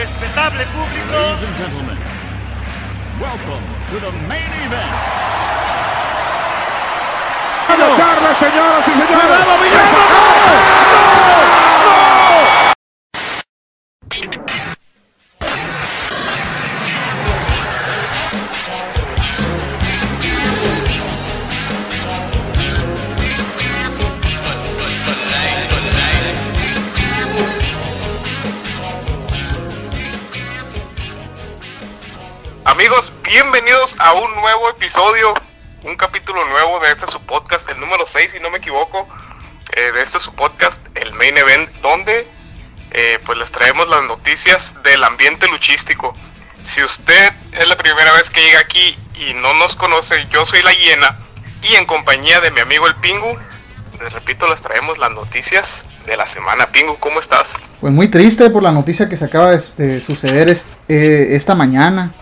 Respetable público. Ladies and gentlemen, welcome to the main event. Charles, señoras y señores. Amigos, a un nuevo episodio, un capítulo nuevo de este su podcast, el número 6 si no me equivoco, eh, de este su podcast, el Main Event, donde eh, pues les traemos las noticias del ambiente luchístico. Si usted es la primera vez que llega aquí y no nos conoce, yo soy la hiena y en compañía de mi amigo el Pingu, les repito, les traemos las noticias de la semana. Pingu, ¿cómo estás? Pues muy triste por la noticia que se acaba de, de suceder es- eh, esta mañana.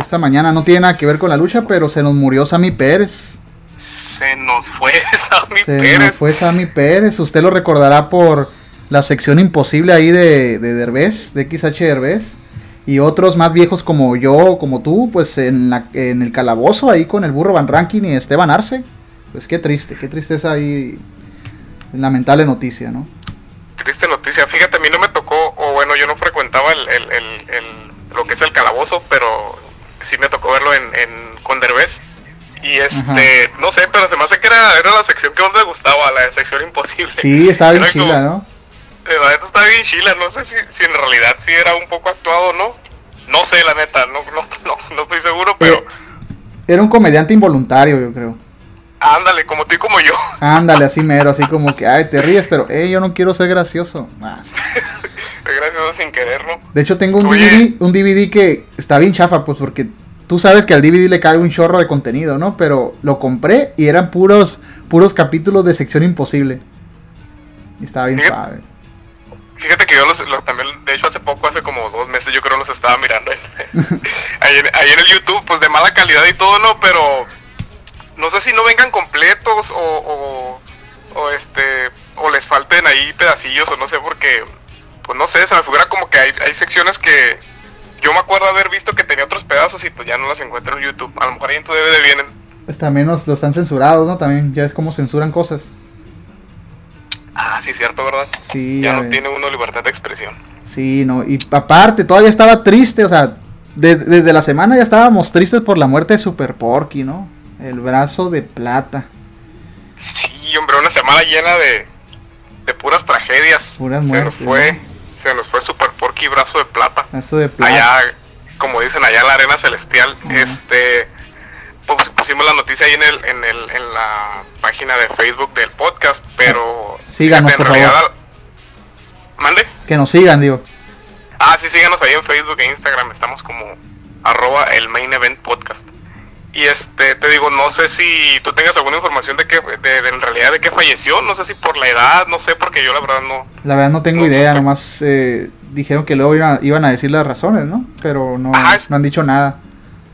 Esta mañana no tiene nada que ver con la lucha, pero se nos murió Sammy Pérez. Se nos fue Sammy Se Pérez. nos fue Sammy Pérez. Usted lo recordará por la sección imposible ahí de, de Derbez, de XH Derbez. Y otros más viejos como yo, como tú, pues en, la, en el calabozo ahí con el burro Van Rankin y Esteban Arce. Pues qué triste, qué tristeza ahí. Lamentable noticia, ¿no? triste noticia. Fíjate, a mí no me tocó, o bueno, yo no frecuentaba el, el- el- el- lo que es el calabozo, pero sí me tocó verlo en, en con Derbez. Y este, no sé, pero se me hace que era, era la sección que más me gustaba, la de sección imposible. Sí, estaba bien como- chila, ¿no? eh, La neta está bien chila, no sé si, si en realidad sí era un poco actuado o no. No sé, la neta, no, no, no, no estoy seguro, pero Eh, Era un comediante involuntario, yo creo. ándale, como tú y como yo. Ándale, así mero, así como que, ay, te ríes, pero, eh, yo no quiero ser gracioso. Ah, sí. Gracias sin querer, ¿no? De hecho, tengo un Oye. DVD, un DVD que está bien chafa, pues, porque tú sabes que al DVD le cae un chorro de contenido, ¿no? Pero lo compré y eran puros, puros capítulos de sección imposible. Y estaba bien Fíjate- suave. Fíjate que yo los, los también, de hecho hace poco, hace como dos meses yo creo los estaba mirando en- ahí, en, ahí en el YouTube, pues de mala calidad y todo, ¿no? Pero no sé si no vengan completos o, o, o, este, o les falten ahí pedacillos o no sé, porque, pues no sé, se me figura como que hay, hay secciones que yo me acuerdo haber visto que tenía otros pedazos y pues ya no las encuentro en YouTube. A lo mejor ahí en tu DVD vienen. Pues también los, los están censurados, ¿no? También ya es como censuran cosas. Ah, sí, cierto, ¿verdad? Sí, ya ya no ves. tiene uno libertad de expresión. Sí, no. Y aparte, todavía estaba triste, o sea, de- desde la semana ya estábamos tristes por la muerte de Super Porky, ¿no? El brazo de plata. Sí, hombre, una semana llena de, de puras tragedias. Puras se muertes, nos fue, ¿no? Se nos fue Super Porky brazo de plata. Brazo de plata. Allá, como dicen allá en la arena celestial, este pues, pusimos la noticia ahí en el, en el, en la página de Facebook del podcast, pero Síganos, fíjate, por favor. Mande. Que nos sigan, digo. Ah, sí, síganos ahí en Facebook e Instagram, estamos como arroba el main event podcast. Y este, te digo, no sé si tú tengas alguna información de que, de, de- en realidad de que falleció, no sé si por la edad, no sé, porque yo la verdad no. La verdad no tengo No, idea, no. nomás eh, dijeron que luego iban a, iban a decir las razones, ¿no? Pero no, Ajá, es- no han dicho nada.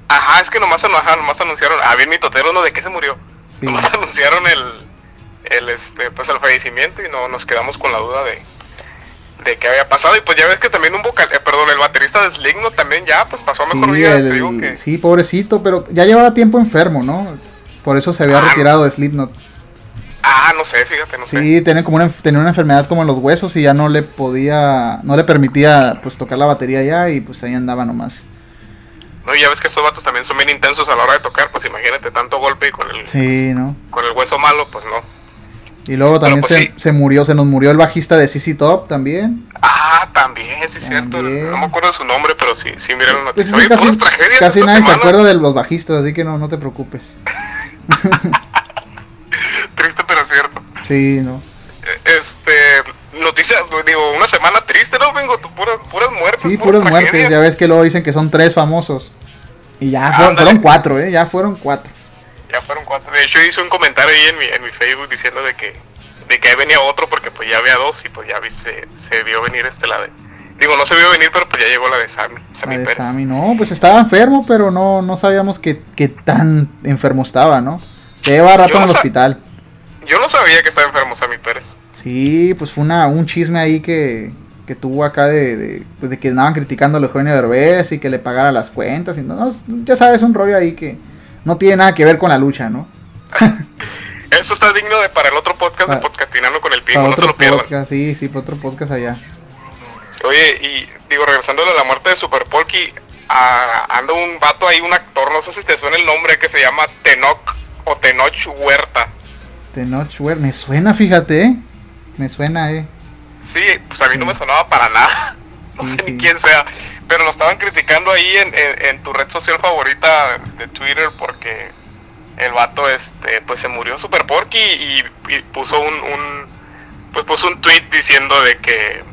Ajá, es que nomás, ajá, nomás anunciaron, ah, bien mi totero, ¿no? ¿De qué se murió? Sí. Nomás anunciaron el, el, este, pues el fallecimiento y no nos quedamos con la duda de, de qué había pasado. Y pues ya ves que también un vocal, eh, perdón, el baterista de Sligno también ya, pues pasó a mejor Sí, vida, el- te digo que... sí, pobrecito, pero ya llevaba tiempo enfermo, ¿no? Por eso se había Ah, retirado de Slipknot. Ah, no sé, fíjate, no sé. Sí, tenía como una, tenía una enfermedad como en los huesos y ya no le podía, no le permitía pues tocar la batería ya y pues ahí andaba nomás. No, y ya ves que estos vatos también son bien intensos a la hora de tocar, pues imagínate tanto golpe y con el, Sí, ¿no? con el hueso malo, pues no. Y luego también pues, se, sí. se murió, se nos murió el bajista de CC Top también. Ah, también, sí es cierto. No me acuerdo de su nombre, pero sí, sí, mira la Pues noticia. Oye, casi tragedias casi nadie se acuerda de los bajistas, así que no, no te preocupes. Triste, pero cierto. Sí, no. Este, noticias, digo, una semana triste, ¿no? Vengo, puras, puras muertes. Sí, puras puras muertes. Ya ves que luego dicen que son tres famosos. Y ya fueron, fueron cuatro, ¿eh? Ya fueron cuatro. Ya fueron cuatro. De hecho, hice un comentario ahí en mi, en mi Facebook diciendo de que, de que ahí venía otro porque pues ya había dos y pues ya vi, se, se vio venir este la de... Digo, no se vio venir, pero pues ya llegó la de Sammy, Sammy La de Pérez. Sammy, no, pues estaba enfermo, pero no, no sabíamos que, que tan enfermo estaba, ¿no? Lleva rato Yo en el hospital. Yo no sabía que estaba enfermo Sammy Pérez. Sí, pues fue una, un chisme ahí que, que tuvo acá de, de, pues de que andaban criticando a Eugenio Derbez y que le pagara las cuentas. Y no, no, ya sabes, un rollo ahí que no tiene nada que ver con la lucha, ¿no? Eso está digno de para el otro podcast de Pa- Podcastinando con el Para Pingo, no se lo pierdan. podcast, sí, sí, para otro podcast allá. Oye, y digo, regresando a la muerte de Super Porky, ah, anda un vato ahí, un actor, no sé si te suena el nombre, que se llama Tenoch o Tenoch Huerta. Tenoch, güey, me suena, fíjate, ¿eh? Me suena, eh. Sí, pues a mí no me sonaba para nada. No Sí, sé sí. ni quién sea. Pero lo estaban criticando ahí en, en- en tu red social favorita de Twitter porque el vato este pues se murió Super Porky y, y puso un, un pues puso un tweet diciendo de que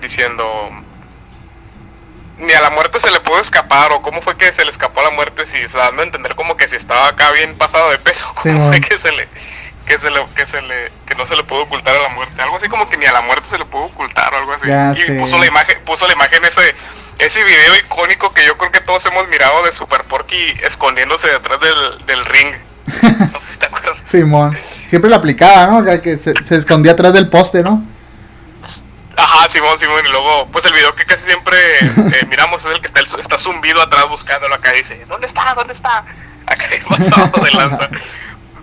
diciendo ni a la muerte se le pudo escapar o cómo fue que se le escapó a la muerte si se dando a entender como que si estaba acá bien pasado de peso Sí, cómo mon. fue que se le que se le que se le que no se le pudo ocultar a la muerte algo así como que ni a la muerte se le pudo ocultar o algo así Ya y sé. puso la imagen puso la imagen ese ese video icónico que yo creo que todos hemos mirado de Super Porky escondiéndose detrás del, del ring no sé si te acuerdas Simón. Siempre la aplicaba, ¿no? Que se, se escondía atrás del poste, ¿no? Ajá, Simón, Simón, y luego, pues el video que casi siempre eh, miramos es el que está, el- está zumbido atrás buscándolo acá y dice, ¿dónde está? ¿Dónde está? Acá pasado de lanza.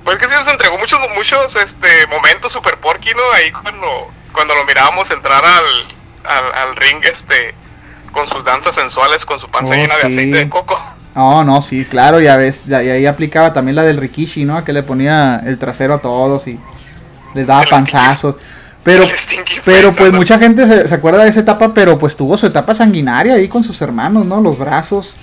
Pues que sí nos entregó muchos, muchos este, momentos super porky, ¿no? Ahí cuando, cuando lo mirábamos entrar al, al, al ring, este, con sus danzas sensuales, con su panza Oh, llena de aceite de coco. No, no, sí, claro, ya ves. Y ahí aplicaba también la del Rikishi, ¿no? Que le ponía el trasero a todos y les daba El panzazos. Pero, pero pues mucha gente se, se acuerda de esa etapa, pero pues tuvo su etapa sanguinaria ahí con sus hermanos, ¿no? Los brazos.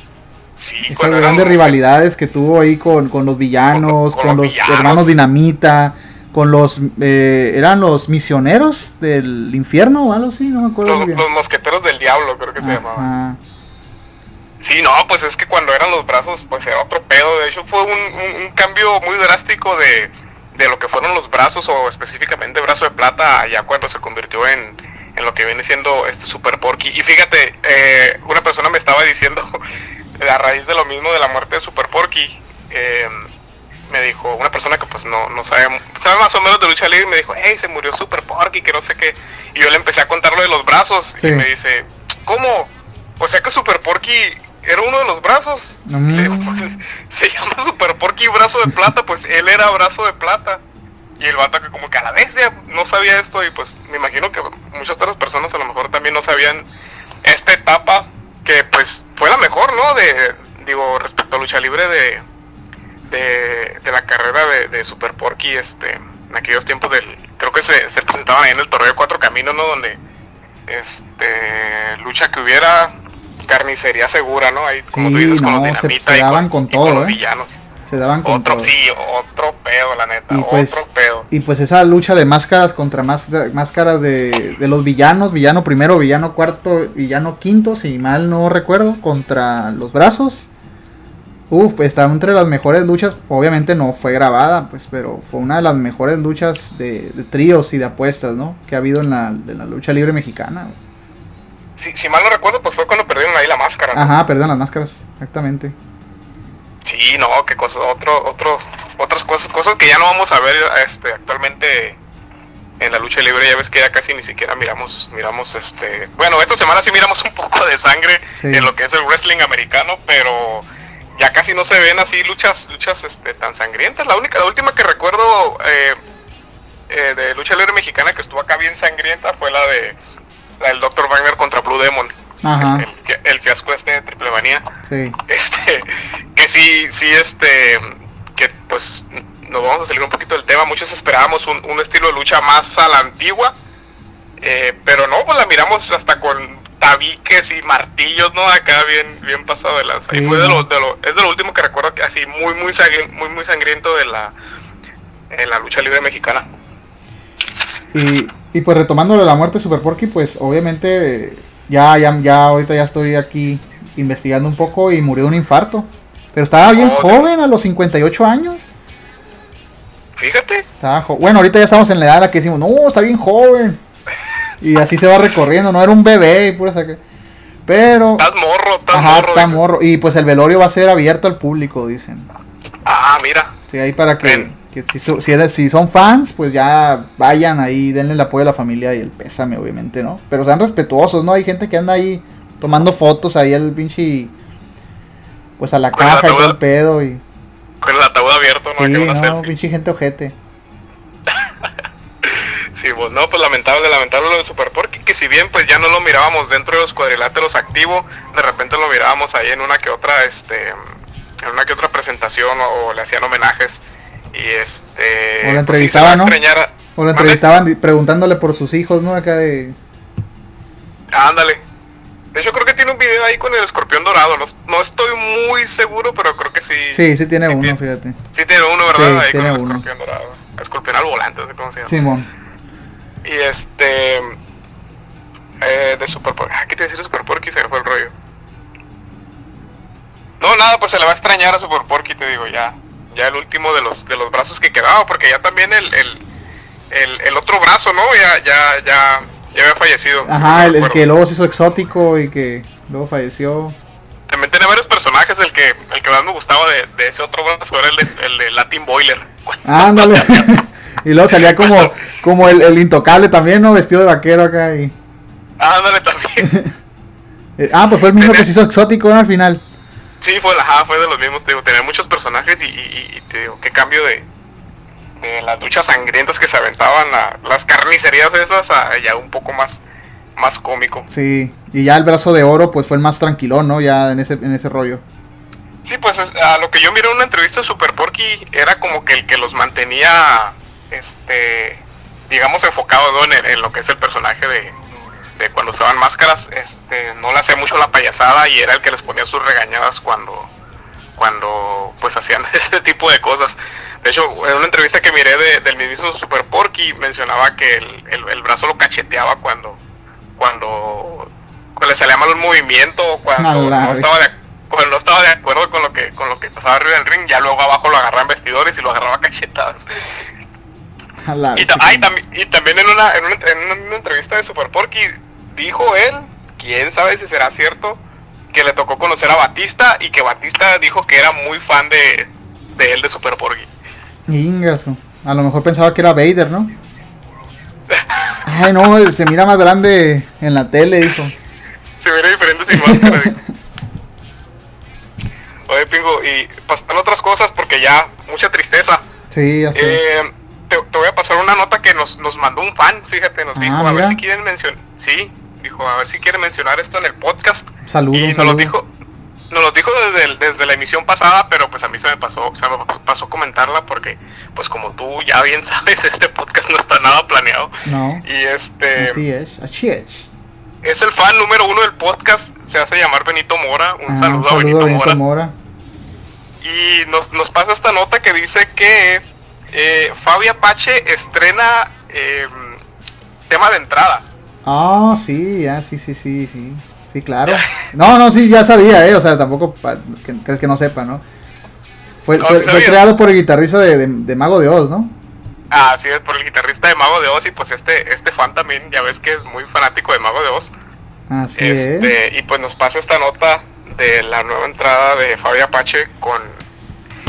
Sí, eran grandes los- rivalidades que tuvo ahí con, con los villanos, Con- con, con los los villanos. hermanos Dinamita, con los... eh, ¿Eran los misioneros del infierno o algo así? No me acuerdo Los, muy bien. los mosqueteros del diablo, creo que se llamaban. Sí, no, pues es que cuando eran los brazos, pues era otro pedo. De hecho, fue un, un- un cambio muy drástico de, de lo que fueron los brazos, o específicamente brazo de plata, ya cuando se convirtió en, en lo que viene siendo este Super Porky. Y fíjate, eh, una persona me estaba diciendo, a raíz de lo mismo de la muerte de Super Porky, eh, me dijo, una persona que pues no, no sabe, sabe más o menos de lucha libre, y me dijo, hey, se murió Super Porky, que no sé qué. Y yo le empecé a contar lo de los brazos, Sí. y me dice, ¿cómo? O sea que Super Porky era uno de los brazos. Mm. Le digo, pues es- se llama Super Porky Brazo de Plata, pues él era Brazo de Plata. Y el vato que como que a la vez ya no sabía esto y pues me imagino que muchas otras personas a lo mejor también no sabían esta etapa que pues fue la mejor, ¿no? De, digo, respecto a lucha libre de, de, de la carrera de, de Super Porky, este, en aquellos tiempos del, creo que se, se presentaban ahí en el torneo de Cuatro Caminos, ¿no? Donde, este, lucha que hubiera carnicería segura, ¿no? Ahí, como tú Sí, dices, con los se- dinamita se y daban con y todo, los ¿eh? villanos. Se daban con Otro, todo. sí, otro pedo, la neta, Y pues, otro pedo. y pues esa lucha de máscaras contra más, máscaras de, de los villanos, villano primero, villano cuarto, villano quinto, si mal no recuerdo, contra los brazos. Uf, está entre las mejores luchas, obviamente no fue grabada, pues, pero fue una de las mejores luchas de, de tríos y de apuestas, ¿no? Que ha habido en la, de la lucha libre mexicana. Si, si mal no recuerdo, pues fue cuando perdieron ahí la máscara. ¿no? Ajá, perdón, las máscaras, exactamente. Sí, no, qué cosas, otro, otros, otras cosas, cosas que ya no vamos a ver este actualmente en la lucha libre, ya ves que ya casi ni siquiera miramos, miramos este, bueno, esta semana sí miramos un poco de sangre Sí. en lo que es el wrestling americano, pero ya casi no se ven así luchas, luchas este tan sangrientas. La única, la última que recuerdo eh, eh, de lucha libre mexicana que estuvo acá bien sangrienta fue la de la del Dr. Wagner contra Blue Demon. Ajá. El, el- fiasco este de Triple Manía. Sí. este que sí sí este que pues nos vamos a salir un poquito del tema. Muchos esperábamos un, un estilo de lucha más a la antigua eh, pero no pues la miramos hasta con tabiques y martillos no acá bien bien pasado de lanza. Y fue de lo, de lo es de lo último que recuerdo que así muy muy sangri- muy muy sangriento de la en la lucha libre mexicana. Y, y pues retomando lo de la muerte de Super Porky, pues obviamente ya, ya, ya ahorita ya estoy aquí investigando un poco y murió de un infarto. Pero estaba bien Oh, joven, a los 58 años. fíjate Estaba bueno, ahorita ya estamos en la edad en la que decimos, no, está bien joven. Y así se va recorriendo, no era un bebé y pura saca. Pero, estás morro estás ajá, morro está morro. Y pues el velorio va a ser abierto al público, dicen. ah mira Sí, ahí para que. Que si, so- si, eres- si son fans, pues ya vayan ahí, denle el apoyo a la familia y el pésame, obviamente, ¿no? Pero sean respetuosos, ¿no? Hay gente que anda ahí tomando fotos ahí al pinche. Pues a la Con caja y todo el pedo y. Con el ataúd abierto, no Sí, una no, pinche gente ojete. Sí, pues no, pues lamentable, lamentable lo de Super Porky, que si bien pues ya no lo mirábamos dentro de los cuadriláteros activo, de repente lo mirábamos ahí en una que otra, este, en una que otra presentación o, o le hacían homenajes y este... O lo pues, sí, se entrevistaba, va a ¿no? extrañar a- O ¿Mande? entrevistaban preguntándole por sus hijos, ¿no? Acá de. Ándale. De hecho creo que tiene un video ahí con el escorpión dorado, no, no estoy muy seguro, pero creo que sí. Sí, sí tiene uno, tiene- fíjate. Sí tiene uno, ¿verdad? Sí, ahí tiene con el uno. escorpión dorado. Escorpión al volante, no sé cómo se llama. Simón. Y este. Eh, de Super Porky. Ah, ¿qué te decir de Super Porky? Se me fue el rollo. No, nada, pues se le va a extrañar a Super Porky, te digo, ya. Ya el último de los de los brazos que quedaba, porque ya también el, el, el, el otro brazo, ¿no? Ya, ya, ya, ya había fallecido. Ajá, el, que luego se hizo exótico y que luego falleció. También tiene varios personajes, el que, el que más me gustaba de, de ese otro brazo era el de, Latin Boiler. Ándale. y luego salía como, como el, el intocable también, ¿no? Vestido de vaquero acá y. Ándale también. Eh, ah, pues fue el mismo que se hizo exótico, ¿no? Al final. Sí, fue, ajá, fue de los mismos, te digo, tenía muchos personajes y, y- y te digo, qué cambio de, de las duchas sangrientas que se aventaban, a, las carnicerías esas, a ya un poco más, más cómico. Sí. Y ya el brazo de oro, pues fue el más tranquilón, ¿no? Ya en ese, en ese rollo. Sí, pues es- a lo que yo miré en una entrevista de Super Porky era como que el que los mantenía, este, digamos, enfocados ¿no? en, en lo que es el personaje de, de cuando usaban máscaras, este, no le hacía mucho la payasada y era el que les ponía sus regañadas cuando, cuando pues hacían ese tipo de cosas. De hecho, en una entrevista que miré de- del mismo Super Porky mencionaba que el, el- el brazo lo cacheteaba cuando, cuando, cuando le salía mal un movimiento o cuando no estaba de cuando no estaba de acuerdo con lo que con lo que pasaba arriba del ring, ya luego abajo lo agarraba en vestidores y lo agarraba cachetadas. Y, ta- ah, y tambi- y también en una, en, una, en una entrevista de Super Porky dijo él, quién sabe si será cierto, que le tocó conocer a Batista y que Batista dijo que era muy fan de, de él de Super Porky. Ingaso. A lo mejor pensaba que era Vader, ¿no? Ay, no, se mira más grande en la tele, dijo. Se vería diferente sin máscara. Oye, Pingo, y pasando otras cosas porque ya mucha tristeza. Sí, ya sé. Eh, te, te voy a pasar una nota que nos, nos mandó un fan, fíjate, nos Ah, dijo, a ver mira. si quieren mencionar, sí, dijo, a ver si quieren mencionar esto en el podcast. Saludos, y nos lo saludo. dijo, nos lo dijo desde, desde la emisión pasada, pero pues a mí se me pasó, se me pasó comentarla porque, pues como tú ya bien sabes, este podcast no está nada planeado. No, Y este así es, así es. es el fan número uno del podcast, se hace llamar Benito Mora, un Ah, saludo, a Benito, Mora. Mora. Y nos, nos pasa esta nota que dice que eh, Fabi Apache estrena eh, tema de entrada. Ah, sí, ya, sí, sí, sí, sí. Sí, claro. No, no, sí, ya sabía, eh. O sea, tampoco que, crees que no sepa, ¿no? Fue, No, fue- sí creado por el guitarrista de, de- de Mago de Oz, ¿no? Así es, por el guitarrista de Mago de Oz y pues este, este fan también, ya ves que es muy fanático de Mago de Oz. Así es. Este, y pues nos pasa esta nota de la nueva entrada de Fabi Apache con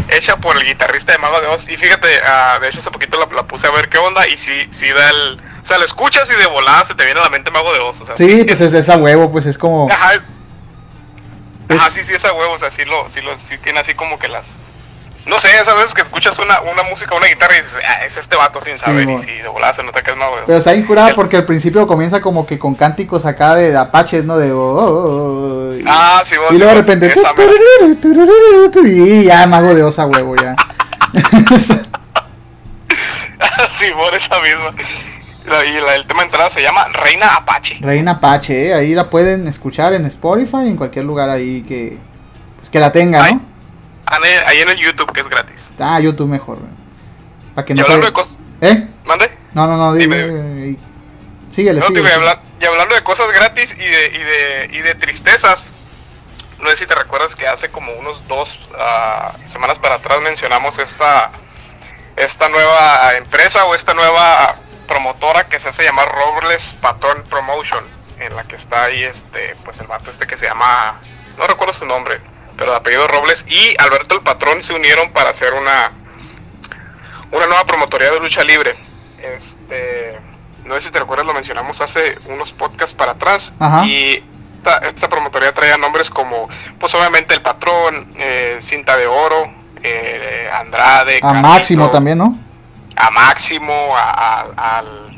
hecha por el guitarrista de Mago de Oz. Y fíjate, ah, de hecho hace poquito la, la puse a ver qué onda y sí, sí da el... O sea, lo escuchas y de volada se te viene a la mente Mago de Oz. O sea, Sí, pues es, es a huevo, pues es como. Ajá, es- Ajá, sí, sí, esa huevo, o sea, sí, lo, sí, lo, sí tiene así como que las... No sé, esas veces que escuchas una, una música, una guitarra y dices, ah, es este vato sin saber, y mo. sí, de volada se nota que es Mago de Oz. Pero está bien curada El- porque al principio comienza como que con cánticos acá de, apaches, ¿no? De. oh, oh, oh, y- Ah, sí, vos, y sí, luego de repente. esa. Y ya, Mago de Oz a huevo, ya. sí, por esa misma. La- y la- el tema de entrada se llama Reina Apache. Reina Apache, ¿eh? ahí la pueden escuchar en Spotify, en cualquier lugar ahí que, pues, que la tenga, Ay. ¿no? Ah, Ahí en el YouTube, que es gratis. Ah, YouTube mejor. Para que Y no hablando se- de cosas... ¿Eh? ¿Mande? No, no, no, dime. Dime. Síguele, No, síguele. digo, y, habla- y hablando de cosas gratis y de, y de, y de tristezas, no sé si te recuerdas que hace como unos dos ah, semanas para atrás mencionamos esta, esta nueva empresa o esta nueva promotora que se hace llamar Robles Patron Promotion, en la que está ahí este, pues el vato este que se llama, no recuerdo su nombre, pero de apellido Robles y Alberto el Patrón se unieron para hacer una una nueva promotoría de lucha libre. Este, no sé si te recuerdas, lo mencionamos hace unos podcasts para atrás. Ajá. Y esta, esta promotoría traía nombres como, pues obviamente El Patrón, eh, Cinta de Oro, eh, Andrade, A Carlito, Máximo también, ¿no? A Máximo, a, a- al,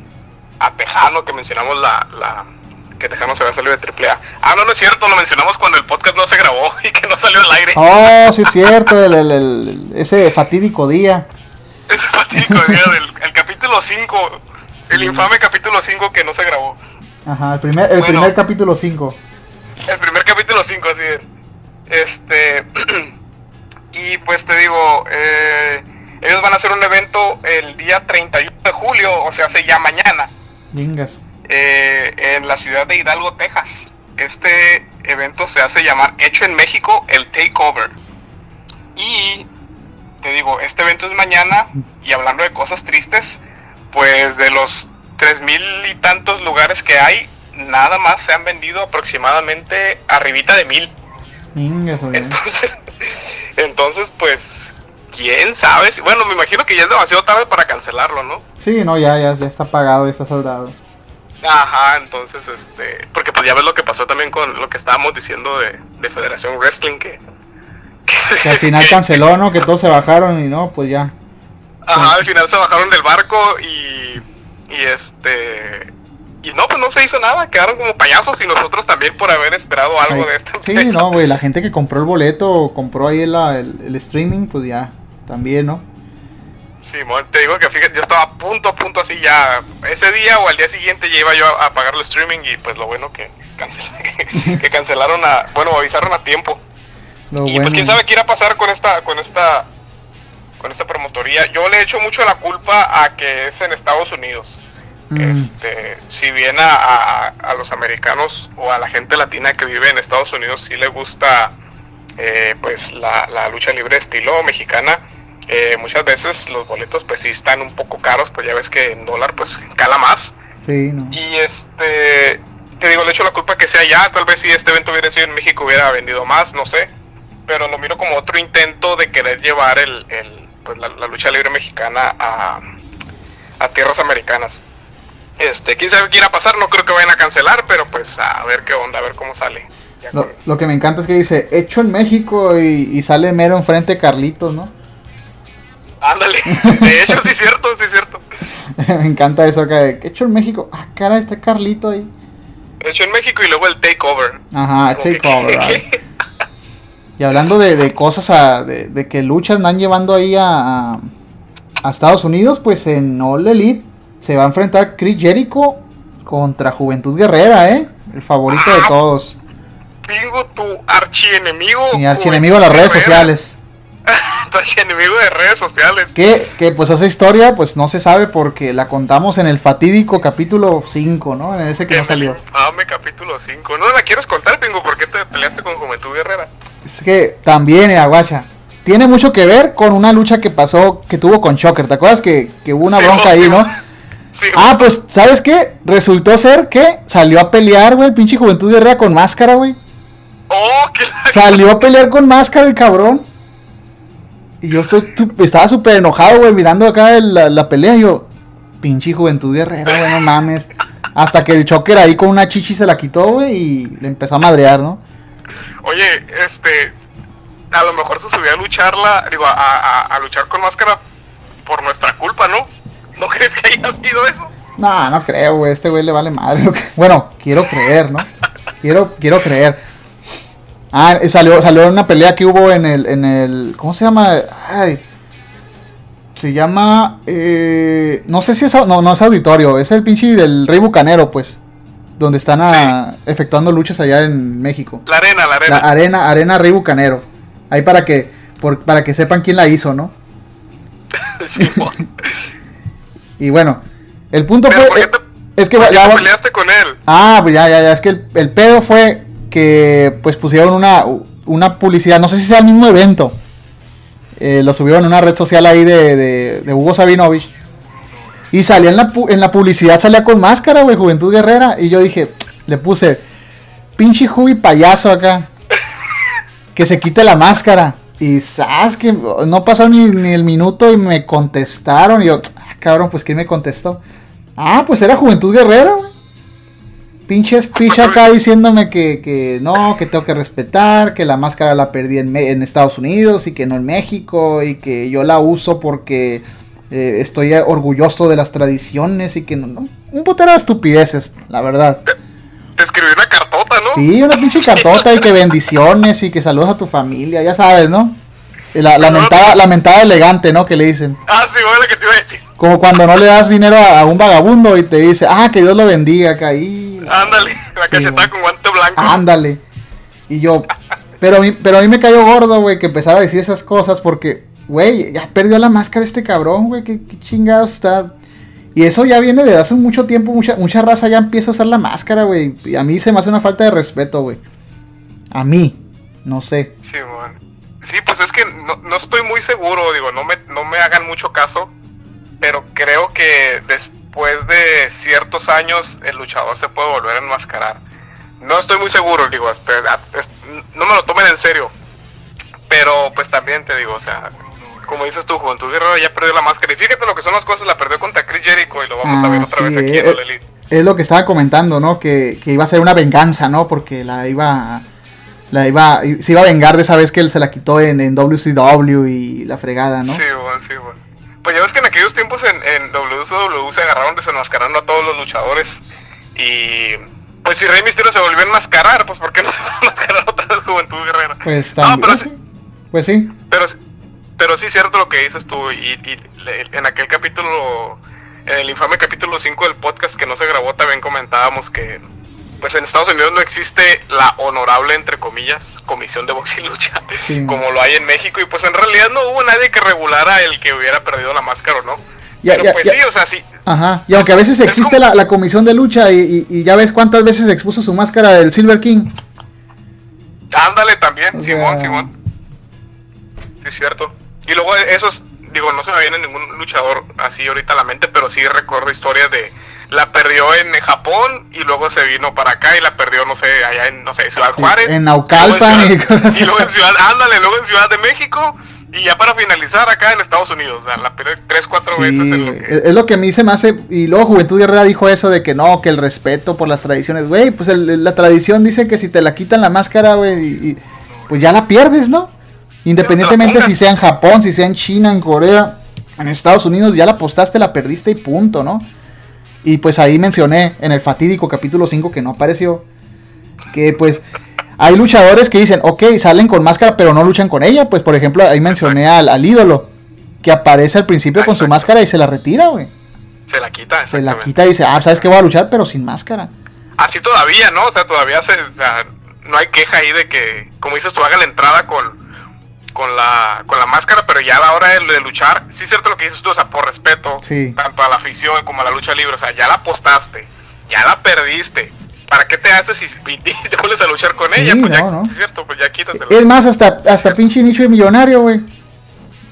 a Tejano, que mencionamos la, la que Tejano se había salido de AAA. Ah, no, no es cierto, lo mencionamos cuando el podcast no se grabó y que no salió al aire. Oh, sí es cierto, el- el- el- ese fatídico día. Ese fatídico día del el capítulo 5, el infame capítulo 5 que no se grabó. Ajá, el primer, el Bueno. primer capítulo 5. El primer capítulo 5, así es. Este. y pues te digo, eh, ellos van a hacer un evento el día 31 de julio, o sea, hace ya mañana, Lingas. eh, en la ciudad de Hidalgo, Texas. Este evento se hace llamar Hecho en México, el Takeover. Y te digo, este evento es mañana, y hablando de cosas tristes, pues de los tres mil y tantos lugares que hay, nada más se han vendido aproximadamente arribita de mil. Entonces, entonces pues, quién sabe. Bueno, me imagino que ya es demasiado tarde para cancelarlo, ¿no? Sí, no, ya, ya, ya está pagado, ya está soldado. Ajá, entonces, este, porque pues ya ves lo que pasó también con lo que estábamos diciendo de, de Federación Wrestling, que... Que al final canceló, ¿no? Que todos se bajaron y no, pues ya. Ajá, al final se bajaron del barco y, y este... Y no, pues no se hizo nada, quedaron como payasos y nosotros también por haber esperado algo Ay, de esta Sí, empresa. no, güey, la gente que compró el boleto o compró ahí el, el, el streaming, pues ya, también, ¿no? Simón, te digo que fíjate, yo estaba a punto, a punto así ya, ese día o al día siguiente ya iba yo a, a pagar el streaming y pues lo bueno que, cancel- que cancelaron a, bueno, avisaron a tiempo. Lo y bueno. pues quién sabe qué irá a pasar con esta, con esta, con esta promotoría. Yo le echo mucho la culpa a que es en Estados Unidos. Mm, Este, si bien a, a- a los americanos o a la gente latina que vive en Estados Unidos sí le gusta eh, pues la, la lucha libre estilo mexicana, eh, muchas veces los boletos pues sí están un poco caros, pues ya ves que en dólar pues cala más. Sí, no. Y este, te digo, le echo la culpa que sea allá, tal vez si este evento hubiera sido en México hubiera vendido más, no sé. Pero lo miro como otro intento de querer llevar el, el, pues, la, la lucha libre mexicana a, a tierras americanas. Este, quién sabe qué irá a pasar, no creo que vayan a cancelar, pero pues a ver qué onda, a ver cómo sale. Lo, lo que me encanta es que dice, hecho en México y, y sale mero enfrente Carlitos, ¿no? Ándale, de hecho sí es cierto, sí es cierto. me encanta eso acá de, hecho en México. Ah, cara, está Carlito ahí. Hecho en México y luego el takeover. Ajá, que- takeover, right. Y hablando de, de cosas, a- de, de que luchas andan llevando ahí a, a, a Estados Unidos, pues en All Elite se va a enfrentar Chris Jericho contra Juventud Guerrera, ¿eh? El favorito de Ah, todos. Pingo, tu archienemigo. Mi archienemigo de las redes Guerrera. sociales. tu archienemigo de redes sociales. Que, que pues esa historia pues no se sabe porque la contamos en el fatídico capítulo 5, ¿no? En ese que no salió. Dame capítulo 5. ¿No la quieres contar, Pingo? ¿Por qué te peleaste con Juventud Guerrera? Es que también, Aguacha, tiene mucho que ver con una lucha que pasó, que tuvo con Shocker. ¿Te acuerdas que, que hubo una Sí, bronca ahí, sí, no? Sí, Ah, pues, ¿sabes qué? Resultó ser que salió a pelear, güey, el pinche Juventud Guerrera con máscara, güey. Oh, la... Salió a pelear con máscara el cabrón. Y yo estoy, estaba súper enojado, güey, mirando acá el- la, la pelea. Y yo, pinche Juventud Guerrera, güey, no mames. Hasta que el Shocker ahí con una chichi se la quitó, güey, y le empezó a madrear, ¿no? Oye, este... A lo mejor se subió a lucharla, digo, a, a- a luchar con máscara por nuestra culpa, ¿no? ¿No crees que haya sido eso? No, no creo, güey. Este güey le vale madre. Bueno, quiero creer, ¿no? Quiero, quiero creer. Ah, eh, salió, salió una pelea que hubo en el, en el. ¿Cómo se llama? Ay. Se llama. Eh, no sé si es. No, no es auditorio. Es el pinche del Rey Bucanero, pues. Donde están ah, efectuando luchas allá en México. La arena, la La arena. arena, arena Rey Bucanero. Ahí para que, por- para que sepan quién la hizo, ¿no? Simón. Y bueno, el punto Pero, fue. ¿por qué te- es que ¿Por qué ya peleaste con él? Ah, pues ya, ya, ya. Es que el, el pedo fue que pues pusieron una, una publicidad. No sé si sea el mismo evento. Eh, lo subieron en una red social ahí de, de, Hugo Sabinovich. Y salía en la, en la publicidad, salía con máscara, güey, Juventud Guerrera. Y yo dije, le puse, pinche Jubi payaso acá. Que se quite la máscara. Y sabes que no pasó ni, ni el minuto y me contestaron. Y yo, ah, cabrón, pues ¿quién me contestó? Ah, pues era Juventud Guerrera. Pinche speech acá diciéndome que, que no, que tengo que respetar, que la máscara la perdí en Estados Unidos y que no en México y que yo la uso porque eh, estoy orgulloso de las tradiciones y que no, no. Un putero de estupideces, la verdad. Te escribí una cartota, ¿no? Sí, una pinche cartota y que bendiciones y que saludos a tu familia, ya sabes, ¿no? Y La, la mentada, la mentada elegante, ¿no? Que le dicen. Ah, sí, bueno, lo que te iba a decir. Como cuando no le das dinero a, a un vagabundo y te dice, ah, que Dios lo bendiga, acá ahí. Ándale, la cachetada bueno. con guante blanco. Ándale. Y yo, pero a mí, pero a mí me cayó gordo, güey, que empezaba a decir esas cosas porque, güey, ya perdió la máscara este cabrón, güey, qué, qué chingados está. Y eso ya viene de hace mucho tiempo, mucha, mucha raza ya empieza a usar la máscara, güey. Y a mí se me hace una falta de respeto, güey. A mí, no sé. Sí, bueno. Sí, pues es que no, no estoy muy seguro, digo, no me, no me hagan mucho caso, pero creo que después de ciertos años el luchador se puede volver a enmascarar. No estoy muy seguro, digo, este, es- no me lo tomen en serio, pero pues también te digo, o sea, como dices tú, Juventud Guerrero ya perdió la máscara, y fíjate lo que son las cosas, la perdió contra Chris Jericho y lo vamos a ver Ah, otra sí, vez aquí en eh, All Elite. Es lo que estaba comentando, ¿no? Que, que iba a ser una venganza, ¿no? Porque la iba. a- La iba. Se iba a vengar de esa vez que él se la quitó en, en WCW y la fregada, ¿no? Sí, bueno, sí, bueno. Pues ya ves que en aquellos tiempos en, en WCW se agarraron desenmascarando a todos los luchadores. Y pues si Rey Mysterio se volvió a enmascarar, pues ¿por qué no se va a enmascarar otra vez Juventud Guerrera? Pues No, también. pero sí, Pues sí. pero, pero sí es cierto lo que dices tú. Y, y le- en aquel capítulo, en el infame capítulo 5 del podcast que no se grabó, también comentábamos que pues en Estados Unidos no existe la honorable, entre comillas, comisión de box y lucha, Sí. como lo hay en México. Y pues en realidad no hubo nadie que regulara el que hubiera perdido la máscara o no. Ya, Pero ya, pues ya. sí, o sea, sí. Ajá. Y aunque a veces Es existe como- la, la comisión de lucha y, y- y ya ves cuántas veces expuso su máscara del Silver King. Ándale también, O Simón, sea- Simón. Sí, es cierto. Y luego esos, digo, no se me viene ningún luchador así ahorita a la mente, pero sí recuerdo historias de la perdió en Japón y luego se vino para acá y la perdió, no sé, allá en, no sé, Ciudad Juárez. en Naucalpan y y luego en Ciudad, ándale, luego en Ciudad de México y ya para finalizar acá en Estados Unidos, o sea, la perdió tres, cuatro Sí, veces en lo güey. que... es, lo que a mí se me hace. Y luego Juventud Guerrera dijo eso de que no, que el respeto por las tradiciones. Güey, pues el- la tradición dice que si te la quitan la máscara, güey, y- y, pues ya la pierdes, ¿no? Independientemente si sea en Japón, si sea en China, en Corea, en Estados Unidos, ya la apostaste, la perdiste y punto, ¿no? Y pues ahí mencioné en el fatídico capítulo 5 que no apareció. Que pues hay luchadores que dicen, ok, salen con máscara pero no luchan con ella. Pues por ejemplo ahí mencioné al, al ídolo. Que aparece al principio con su máscara y se la retira, güey. Se la quita, Se la quita y dice, ah, sabes que voy a luchar pero sin máscara. así todavía, ¿no? O sea, todavía se, o sea, no hay queja ahí de que, como dices tú, haga la entrada con, con la, con la máscara, pero ya a la hora de, de luchar, sí es cierto lo que dices tú, o sea, por respeto, Sí. tanto a la afición como a la lucha libre, o sea, ya la apostaste, ya la perdiste. ¿Para qué te haces si te vuelves a luchar con Sí, ella? Pues ya, no, no. sí es cierto, pues ya quítatela. Es más, hasta, hasta pinche nicho de millonario, güey.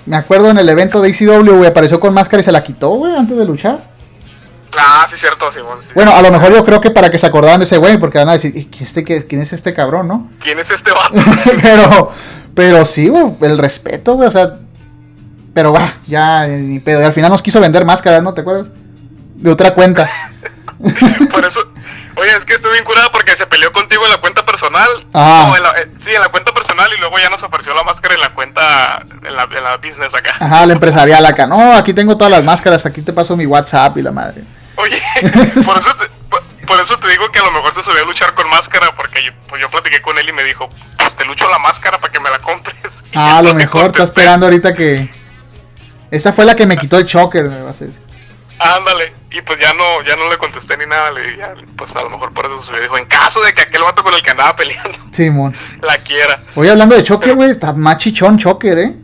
Me acuerdo en el evento de ECW, güey, apareció con máscara y se la quitó, güey, antes de luchar. Ah, sí es cierto, Simón. sí. Bueno, a lo mejor yo creo que para que se acordaran de ese güey, porque van a decir, "¿Y quién, este, qué- quién es este cabrón, no? ¿Quién es este vato? pero, pero sí, güey, el respeto, güey, o sea. Pero va, ya, ni pedo. Y al final nos quiso vender máscaras, ¿no? ¿Te acuerdas? De otra cuenta. Por eso, oye, es que estoy bien curada porque se peleó contigo en la cuenta personal. Ah. No, en la- eh, sí, en la cuenta personal y luego ya nos ofreció la máscara en la cuenta, en la, en la business acá. Ajá, la empresarial acá. No, aquí tengo todas las máscaras, aquí te paso mi WhatsApp y la madre. Oye, por eso, te, por, eso te digo que a lo mejor se subió a luchar con máscara porque yo, pues yo platiqué con él y me dijo, pues te lucho la máscara para que me la compres. Ah, a lo mejor está esperando ahorita que. Esta fue la que me quitó el choker, me vas a decir. Ándale, y pues ya no, ya no le contesté ni nada, le dije, pues a lo mejor por eso se subió. Dijo, en caso de que aquel vato con el que andaba peleando Simón. la quiera. Hoy hablando de choker, güey, está más chichón choker, eh.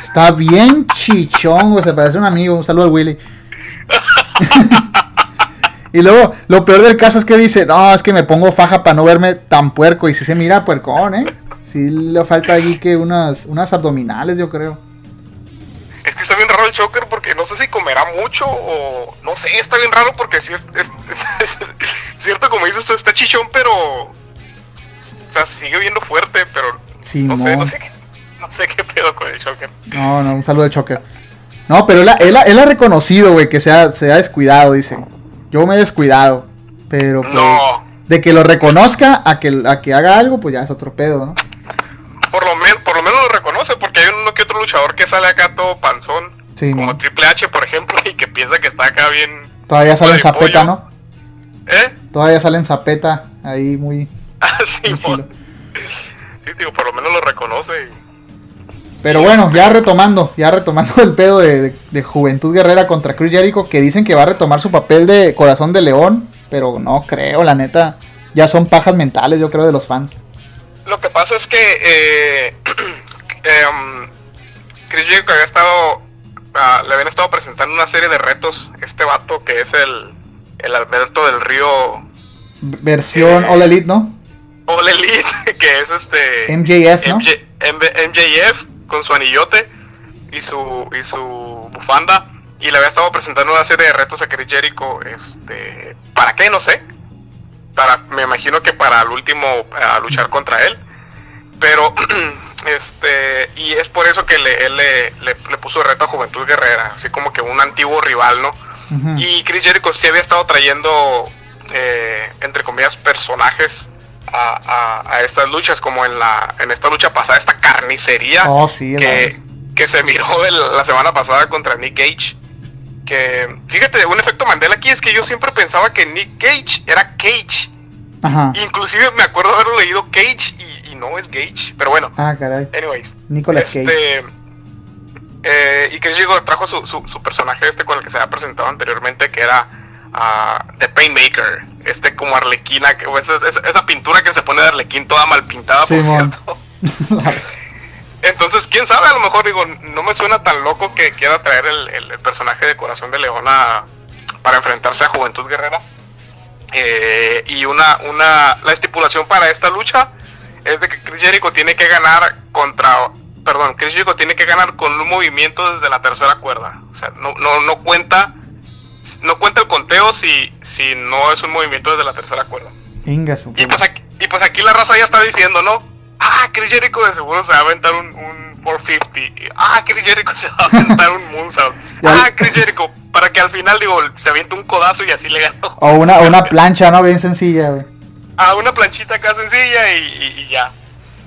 Está bien chichón, güey, se parece a un amigo. Un saludo al Willy. y luego, lo peor del caso es que dice, no, es que me pongo faja para no verme tan puerco. Y si se mira puercón, eh. Sí le falta allí que unas, unas abdominales, yo creo. Es que está bien raro el choker porque no sé si comerá mucho o no sé, está bien raro porque sí es, es- es- es cierto como dices tú, está chichón, pero o sea, sigue viendo fuerte, pero no sé, Simón. no sé qué. No sé qué pedo con el Shocker. No, no, un saludo al Choker. No, pero él, ha- él, él ha reconocido, güey, que se ha, se ha descuidado, dice. Yo me he descuidado. Pero pues, No. de que lo reconozca a que, a que haga algo, pues ya es otro pedo, ¿no? Por lo, men- por lo menos lo reconoce, porque hay uno que otro luchador que sale acá todo panzón. Sí, como. Triple H, por ejemplo, y que piensa que está acá bien. Todavía sale en zapeta, ¿no? ¿Eh? Todavía sale en zapeta, ahí muy... Ah, sí, por- sí, digo, por lo menos lo reconoce. Pero bueno, ya retomando, ya retomando el pedo de, de- de Juventud Guerrera contra Chris Jericho, que dicen que va a retomar su papel de corazón de león, pero no creo, la neta. Ya son pajas mentales, yo creo, de los fans. Lo que pasa es que eh, em, Chris Jericho había estado, ah, le habían estado presentando una serie de retos. Este vato que es el, el Alberto del Río Versión Eh, All Elite, ¿no? All Elite, que es este MJF, ¿no? MJ MJF con su anillote y su y su bufanda y le había estado presentando una serie de retos a Chris Jericho, este, ¿para qué? No sé. Para, me imagino que para el último a luchar contra él. Pero este y es por eso que le, él le, le- le puso reto a Juventud Guerrera, así como que un antiguo rival, ¿no? Y Chris Jericho sí había estado trayendo, eh, entre comillas, personajes a, a- a estas luchas, como en la en esta lucha pasada, esta carnicería Oh, sí, que, que se miró el- la semana pasada contra Nick Gage. Que, fíjate, un efecto Mandela aquí es que yo siempre pensaba que Nick Gage era Cage. Ajá. Inclusive me acuerdo haberlo leído Cage y, y no es Gage. Pero bueno, Ah, caray. anyways. Nicolas Cage. Este, eh, y Chris Jericho trajo su, su, su personaje este con el que se había presentado anteriormente, que era ah, The Painmaker. Este como arlequina, esa, esa- esa pintura que se pone de arlequín toda mal pintada, por cierto. Entonces, quién sabe, a lo mejor digo, no me suena tan loco que quiera traer el, el- el personaje de Corazón de León a- para enfrentarse a Juventud Guerrera. Eh, y una, una, la estipulación para esta lucha es de que Chris Jericho tiene que ganar contra, perdón, Chris Jericho tiene que ganar con un movimiento desde la tercera cuerda. O sea, no, no, no cuenta, no cuenta el conteo si, si no es un movimiento desde la tercera cuerda. Venga, su Y pues aquí, y pues aquí la raza ya está diciendo, ¿no? Ah, Chris Jericho de seguro se va a aventar un, un 450. Y, Ah, Chris Jericho se va a aventar un moonsault. Ah, Chris Jericho, para que al final, digo, se aviente un codazo y así le ganó. O una, una plancha, ¿no? Bien sencilla, güey. A una planchita acá sencilla y, y- y ya.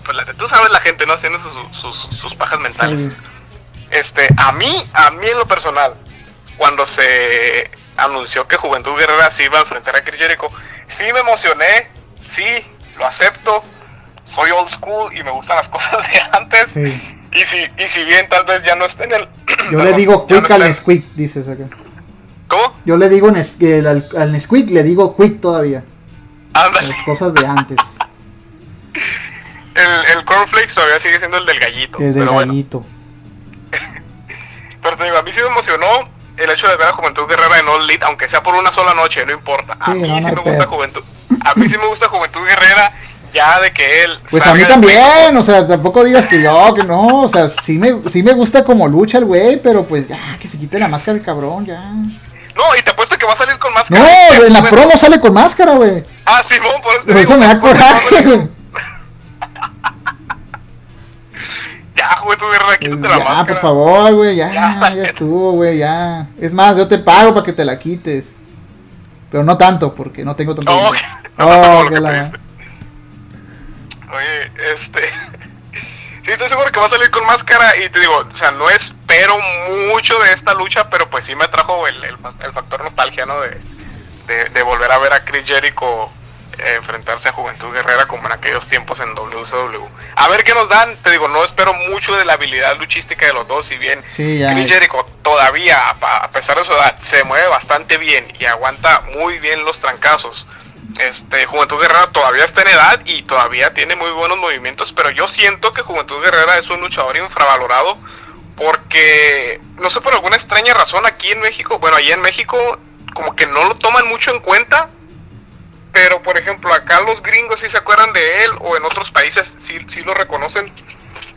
Pues la- tú sabes la gente, ¿no? Haciendo sus, sus, sus pajas mentales. Sí. Este, a mí, a mí en lo personal, cuando se anunció que Juventud Guerrera se iba a enfrentar a Chris Jericho, sí me emocioné, sí, lo acepto, soy old school y me gustan las cosas de antes. Sí. Y si, y si bien tal vez ya no esté en el... Yo le digo ya no quick al Nesquik, dices acá. ¿Cómo? Yo le digo el- al, al Nesquik, le digo quick todavía. Ándale. Las cosas de antes. El, el cornflakes todavía sigue siendo el del gallito. El de pero bueno. gallito. Pero te digo, a mí sí me emocionó el hecho de ver a Juventud Guerrera en All Elite, aunque sea por una sola noche, no importa. A Sí, mí no, sí me gusta. Juventud. A mí sí me gusta Juventud Guerrera, ya de que él. Pues a mí también, o sea, tampoco digas que yo, que no, o sea, sí me, sí me gusta como lucha el güey, pero pues ya, que se quite la máscara el cabrón, ya. No, y te apuesto que va a salir con más No, en la promo sale con máscara, güey. Ah, Simón, por eso Por eso me da por- coraje, güey. Ya, Juventud Guerrera, quítate la Ya, máscara. por favor, güey, ya, Ya. ya estuvo, güey, ya. Es más, yo te pago para que te la quites. Pero no tanto, porque no tengo tanto no, no, no, Oh, la-. Oye, este. Sí, estoy seguro que va a salir con máscara y te digo, o sea, no espero mucho de esta lucha, pero pues sí me trajo el, el, el factor nostalgia, ¿no? De, de, de volver a ver a Chris Jericho enfrentarse a Juventud Guerrera como en aquellos tiempos en WCW. A ver qué nos dan, te digo, no espero mucho de la habilidad luchística de los dos, si bien Sí. Chris Jericho todavía, a a pesar de su edad, se mueve bastante bien y aguanta muy bien los trancazos. Este, Juventud Guerrera todavía está en edad y todavía tiene muy buenos movimientos, pero yo siento que Juventud Guerrera es un luchador infravalorado porque, no sé por alguna extraña razón aquí en México, bueno, allí en México como que no lo toman mucho en cuenta, pero por ejemplo acá los gringos sí se acuerdan de él o en otros países sí, sí lo reconocen.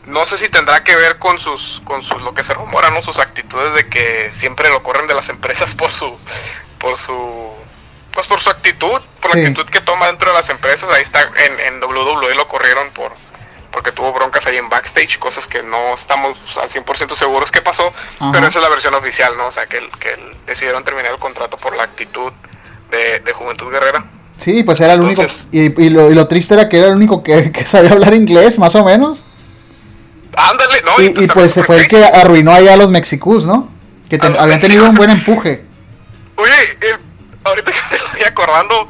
No sé si tendrá que ver con sus, con sus, lo que se rumora, ¿no? Sus actitudes de que siempre lo corren de las empresas por su, por su, pues por su actitud, por la actitud que toma dentro de las empresas. Ahí está, en, en WWE lo corrieron por, por porque tuvo broncas ahí en backstage, cosas que no estamos al 100% seguros que pasó, Ajá. pero esa es la versión oficial, ¿no? O sea, que, que decidieron terminar el contrato por la actitud de, de Juventud Guerrera. Sí, pues era el único. Entonces- Y, y lo, y lo triste era que era el único que, que sabía hablar inglés, más o menos. Ándale, no, Y, y pues se fue el que arruinó allá a los Mexicus, ¿no? Que te- habían tenido un buen empuje. Oye, eh, ahorita que me estoy acordando,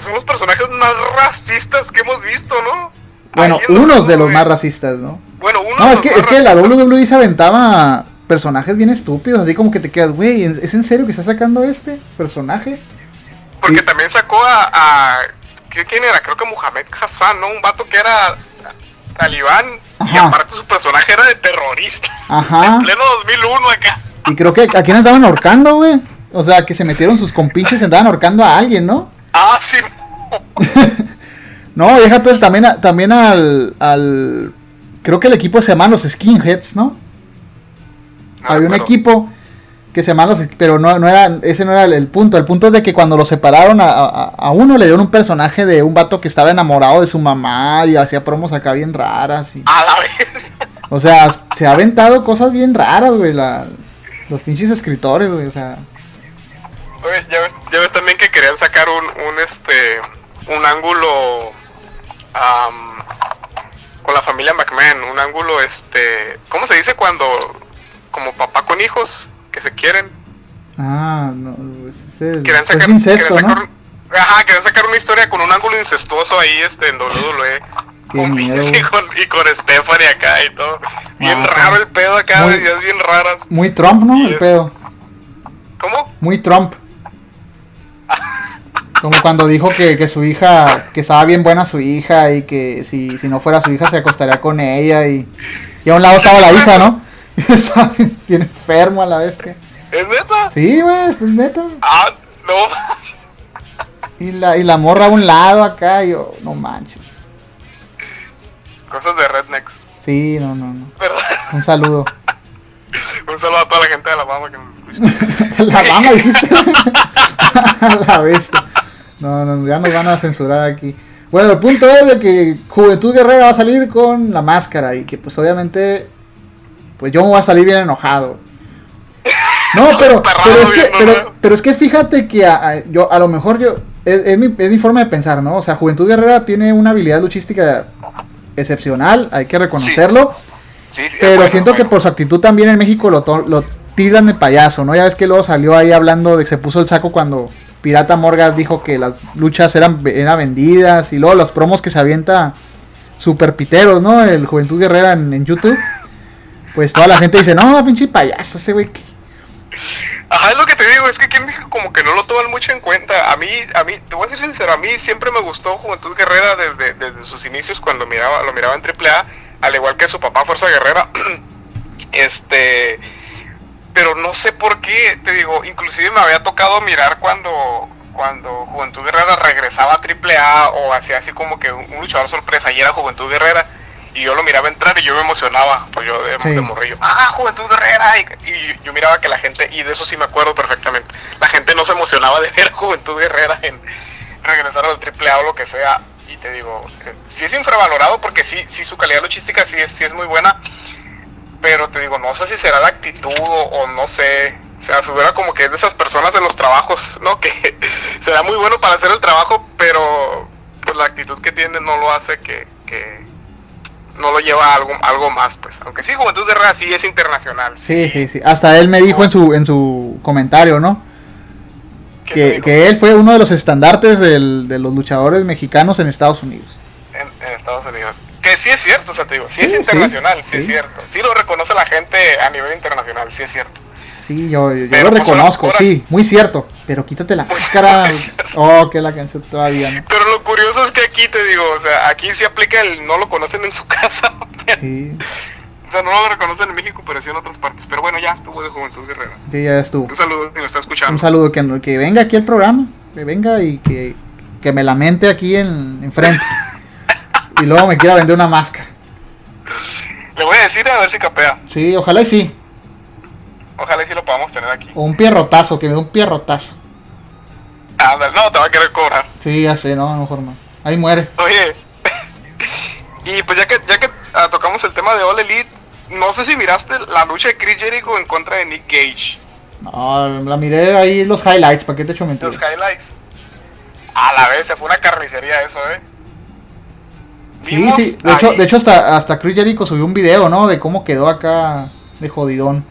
son los personajes más racistas que hemos visto, ¿no? Bueno, unos de los más racistas, ¿no? Bueno, uno No, es que, es que la. WWE se aventaba personajes bien estúpidos, así como que te quedas, güey, ¿en- ¿es en serio que está sacando este personaje? Porque Sí. también sacó a, a- ¿qué- ¿Quién era? Creo que Mohamed Hassan, ¿no? Un vato que era talibán y Ajá. aparte su personaje era de terrorista. Ajá. En pleno 2001 acá. Y creo que a quién estaban ahorcando, güey. O sea, que se metieron sus compinches y andaban ahorcando a alguien, ¿no? Ah, sí. No, deja todo eso también, a- también al, al... Creo que el equipo se llama los Skinheads, ¿no? No Había un equipo que se llamaba los... Pero no, no era, ese no era el, el punto. El punto es de que cuando lo separaron a, a- a uno le dieron un personaje de un vato que estaba enamorado de su mamá y hacía promos acá bien raras. Y, A la vez. o sea, se ha aventado cosas bien raras, güey, la, los pinches escritores, güey, o sea... Oye, ya ves, ya ves también que querían sacar un, un este un ángulo am, con la familia McMahon, un ángulo este, ¿cómo se dice cuando como papá con hijos que se quieren? Ah, no, ese es el... Querían es sacar, incesto, querían sacar ¿no? un- ajá, querían sacar una historia con un ángulo incestuoso ahí este en WWE. Con miedo, Vince y con, y con Stephanie acá y todo. Bien Ah, raro el pedo acá, muy- ideas bien raras. Muy Trump, ¿no? El pedo. ¿Cómo? Muy Trump. Como cuando dijo que, que su hija, que estaba bien buena su hija y que si, si no fuera su hija se acostaría con ella y, y a un lado estaba la hija, ¿no? Bien enfermo a la que... ¿Es neta? Sí, güey, es neta. Ah, no. Y la, y la morra a un lado acá y yo, no manches. Cosas de rednecks. Sí, no, no, no. ¿Verdad? Un saludo. Un saludo a toda la gente de Alabama que nos escucha. la mama dijiste. a la bestia. No, no, ya nos van a censurar aquí. Bueno, el punto es de que Juventud Guerrera va a salir con la máscara y que pues obviamente pues yo me voy a salir bien enojado. No, pero, pero, es, que, pero, pero es que fíjate que a, a- yo a lo mejor yo es, es mi, es mi forma de pensar, ¿no? O sea, Juventud Guerrera tiene una habilidad luchística excepcional, hay que reconocerlo. Sí, sí, Pero bueno, siento que por su actitud también en México lo, tildan de payaso, ¿no? Ya ves que luego salió ahí hablando de que se puso el saco cuando Pirata Morgan dijo que las luchas eran, eran vendidas y luego los promos que se avienta super piteros, ¿no? El Juventud Guerrera en, en YouTube. Pues toda la gente dice, no, pinche payaso ese güey. ¿qué?". Ajá, es lo que te digo, es que aquí en México como que no lo toman mucho en cuenta. A mí, a mí, te voy a ser sincero, a mí siempre me gustó Juventud Guerrera desde, desde sus inicios cuando miraba, lo miraba en AAA, al igual que su papá Fuerza Guerrera. este, pero no sé por qué, te digo, inclusive me había tocado mirar cuando cuando Juventud Guerrera regresaba a AAA o hacía así como que un luchador sorpresa y era Juventud Guerrera y yo lo miraba entrar y yo me emocionaba, pues yo de, Sí. de morrillo, ah, Juventud Guerrera y, y yo miraba que la gente, y de eso sí me acuerdo perfectamente, la gente no se emocionaba de ver a Juventud Guerrera en regresar al AAA o lo que sea y te digo, eh, sí es infravalorado porque sí, sí su calidad luchística sí es, sí es muy buena, pero te digo, no sé si será la actitud o, o no sé, o sea, figura como que es de esas personas en los trabajos, ¿no? Que será muy bueno para hacer el trabajo, pero pues la actitud que tiene no lo hace que, que no lo lleva a algo, algo más, pues. Aunque sí, Juventud Guerrera sí es internacional. Sí, sí, sí. Hasta él me dijo en su, en su comentario, ¿no? ¿Qué te Que, que él fue uno de los estandartes del- de los luchadores mexicanos en Estados Unidos. en, en Estados Unidos. Que sí es cierto, o sea, te digo, sí, Sí, es internacional, sí, sí. es cierto. Sí lo reconoce la gente a nivel internacional, sí es cierto. Sí, yo, yo lo pues, reconozco, sí, muy cierto. Pero quítate la Muy máscara. Oh, que la canción todavía, ¿no? Pero lo curioso es que aquí te digo, o sea, aquí sí aplica el no lo conocen en su casa. Sí, O sea, no lo reconocen en México, pero sí en otras partes. Pero bueno, ya estuvo de Juventud Guerrera. sí, ya estuvo. Un saludo si me está escuchando. Un saludo, que, que venga aquí al programa. Que venga y que, que me lamente aquí en, enfrente. Y luego me quiera vender una máscara. Le voy a decir a ver si capea. Sí, ojalá y sí. Ojalá y sí lo podamos tener aquí. O un pierrotazo, que me dé un pierrotazo. Ándale, no, te va a querer cobrar. Sí, ya sé, no, mejor no. Ahí muere. Oye, Y pues ya que, ya que ah, tocamos el tema de All Elite, no sé si miraste la lucha de Chris Jericho en contra de Nick Gage. No, la miré ahí los highlights, ¿para qué te echo mentiras? Los highlights. A la vez, se fue una carnicería eso, eh. Sí, sí. De hecho, de hecho hasta, hasta Chris Jericho subió un video, ¿no? De cómo quedó acá de jodidón.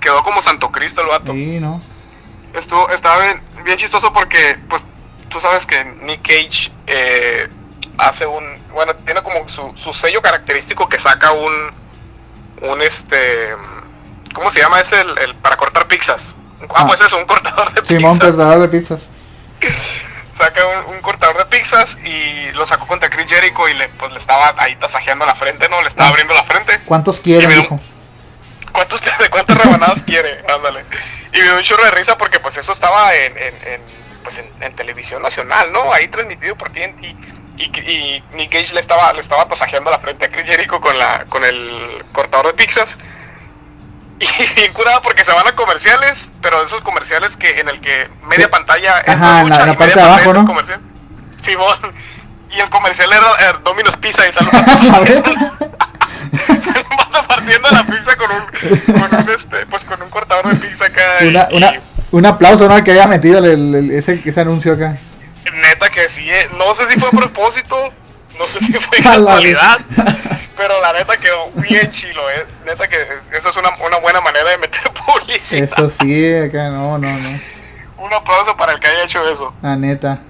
quedó como Santo Cristo el vato. Sí, ¿no? Estuvo, estaba bien, bien chistoso porque, pues, tú sabes que Nick Cage eh, hace un, bueno, tiene como su, su sello característico que saca un, un este, ¿cómo se llama? Es el, el para cortar pizzas. Ah, Ah. pues eso, un cortador de Simón, pizzas. cortador de pizzas. Saca un, un cortador de pizzas y lo sacó contra Chris Jericho y le, pues, le estaba ahí tasajeando la frente, ¿no? Le estaba Ah. abriendo la frente. ¿Cuántos me- dijo? ¿Cuántos, de cuántas rebanadas quiere? Ándale. Y me dio un chorro de risa porque pues eso estaba en, en, en, pues, en, en televisión nacional, ¿no? Ahí transmitido por TNT. Y, y Nick Cage le estaba, le estaba tasajeando la frente a Chris Jericho con, la, con el cortador de pizzas. Y bien curada porque se van a comerciales, pero esos comerciales que en el que media Sí. pantalla es Ajá, la- la y parte media de abajo, ¿no? comercial. Simón. Y el comercial era eh, Domino's Pizza y sale Partiendo la pizza con un, con un este, pues con un cortador de pizza acá y, Una, un aplauso, ¿no? Que haya metido el- ese, ese anuncio acá. neta que sí, eh, no sé si fue a propósito, no sé si fue casualidad, pero la neta quedó bien chilo, eh. neta que es- eso es una, una buena manera de meter publicidad. Eso sí, acá no, no, no. Un aplauso para el que haya hecho eso. La neta.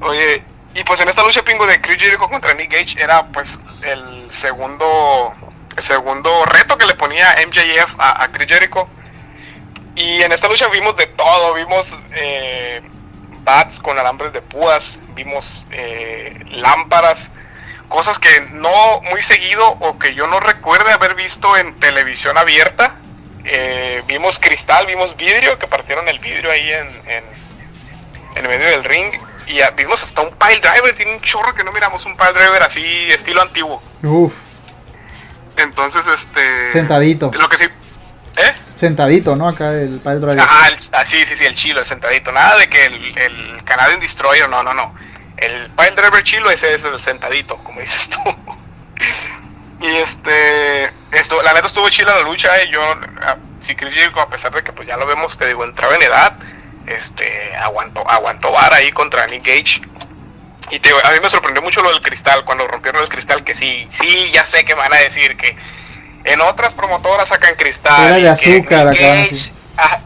Oye, y pues en esta lucha pingo de Chris Jericho contra Nick Gage era pues el segundo el segundo reto que le ponía MJF a, a Chris Jericho. Y en esta lucha vimos de todo, vimos eh, bats con alambres de púas, vimos eh, lámparas, cosas que no muy seguido o que yo no recuerde haber visto en televisión abierta. Eh, vimos cristal, vimos vidrio, que partieron el vidrio ahí en, en, medio del ring. Y vimos hasta un pile driver, tiene un chorro que no miramos un pile driver así, estilo antiguo. Entonces, este... Sentadito. Lo que sí... ¿Eh? sentadito, ¿no? Acá el Pile Driver. Ajá, el- ah, sí, sí, sí, el chilo, el sentadito. Nada de que el, el Canadian Destroyer, no, no, no. El pile driver chilo ese es el sentadito, como dices tú. y este, esto, la neta estuvo chila la lucha, y yo, sí Chris Jericho, a pesar de que pues ya lo vemos, te digo, entraba en edad, este, aguantó, aguantó vara ahí contra Nick Gage. Y te a mí me sorprendió mucho lo del cristal, cuando rompieron el cristal, que sí, sí, ya sé que van a decir que en otras promotoras sacan cristal. Era de y que azúcar acá, sí. Ah,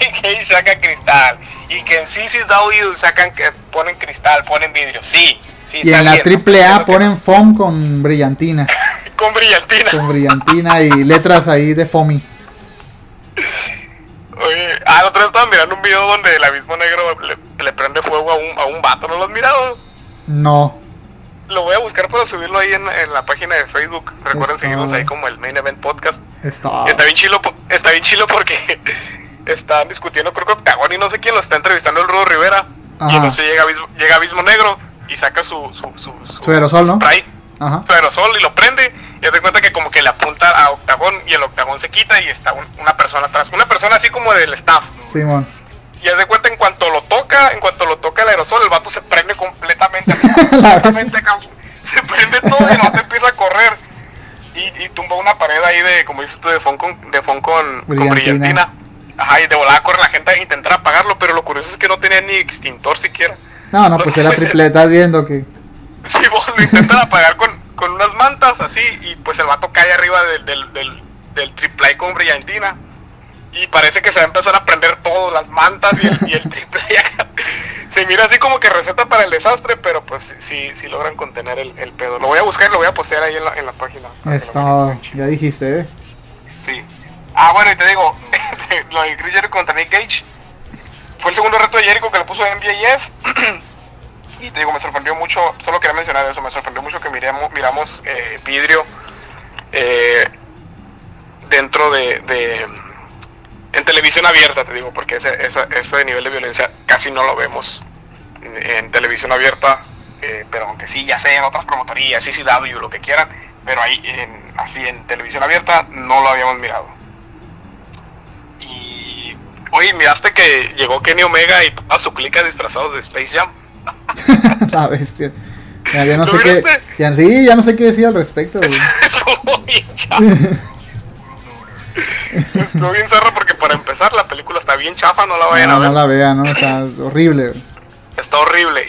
Nick Gage saca cristal. Y que en CCW sacan, que ponen cristal, ponen vidrio. Sí, sí. Y en la triple A que ponen foam con brillantina. Con brillantina. Con brillantina y letras ahí de foamy. Oye, ah, vez estaba mirando un video donde el abismo negro le, le prende fuego a un, a un vato. ¿No lo has mirado? No. Lo voy a buscar para subirlo ahí en, en la página de Facebook. Recuerden seguirnos ahí como el Main Event Podcast. Está. Está bien chilo, está bien chilo porque están discutiendo, creo que Octagón y no sé quién lo está entrevistando el Rudo Rivera. Y Ajá. entonces llega Abismo, llega Abismo Negro y saca su, su, su, Su aerosol, ¿no? spray, Ajá. su aerosol y lo prende. Y te cuenta que como que le apunta a Octagón y el Octagón se quita y está un- una persona atrás. Una persona así como del staff. Simón. Y haz de cuenta en cuanto lo toca, en cuanto lo toca el aerosol, el vato se prende completamente. completamente acá, se prende todo y no te empieza a correr. Y, y tumba una pared ahí de, como dices tú, de fon con, de fon con, con Brillantina. brillantina. Ajá, y de volada corre la gente a intentar apagarlo, pero lo curioso es que no tenía ni extintor siquiera. No, no, pues era triple. Estás viendo que. Sí, vos lo intentan apagar con, con unas mantas así y pues el vato cae arriba del, del, del, del triple con brillantina. Y parece que se va a empezar a prender todo, las mantas y el, y el triple. Se mira así como que receta para el desastre, pero pues sí, sí logran contener el, el pedo. Lo voy a buscar y lo voy a postear ahí en la, en la página. Está. Ya dijiste, ¿eh? Sí. Ah, bueno, y te digo, lo de Chris Jericho contra Nick Gage fue el segundo reto de Jericho que le puso a MJF. y te digo, me sorprendió mucho, solo quería mencionar eso, me sorprendió mucho que miramos, miramos eh, vidrio eh, dentro de, de- en televisión abierta, te digo, porque ese, esa- ese nivel de violencia casi no lo vemos en, en televisión abierta, eh, pero aunque sí, ya sé, en otras promotorías, CCW, lo que quieran, pero ahí, en- así en televisión abierta, no lo habíamos mirado. Y, oye, miraste que llegó Kenny Omega y toda su clica disfrazados de Space Jam. La bestia. Ya, ya no ¿Lo sé qué. Ya, sí, ya no sé qué decir al respecto, güey. Estuvo bien zarra porque para empezar la película está bien chafa, no la vayan No, a ver. no la vea, ¿no? Está horrible. Está horrible.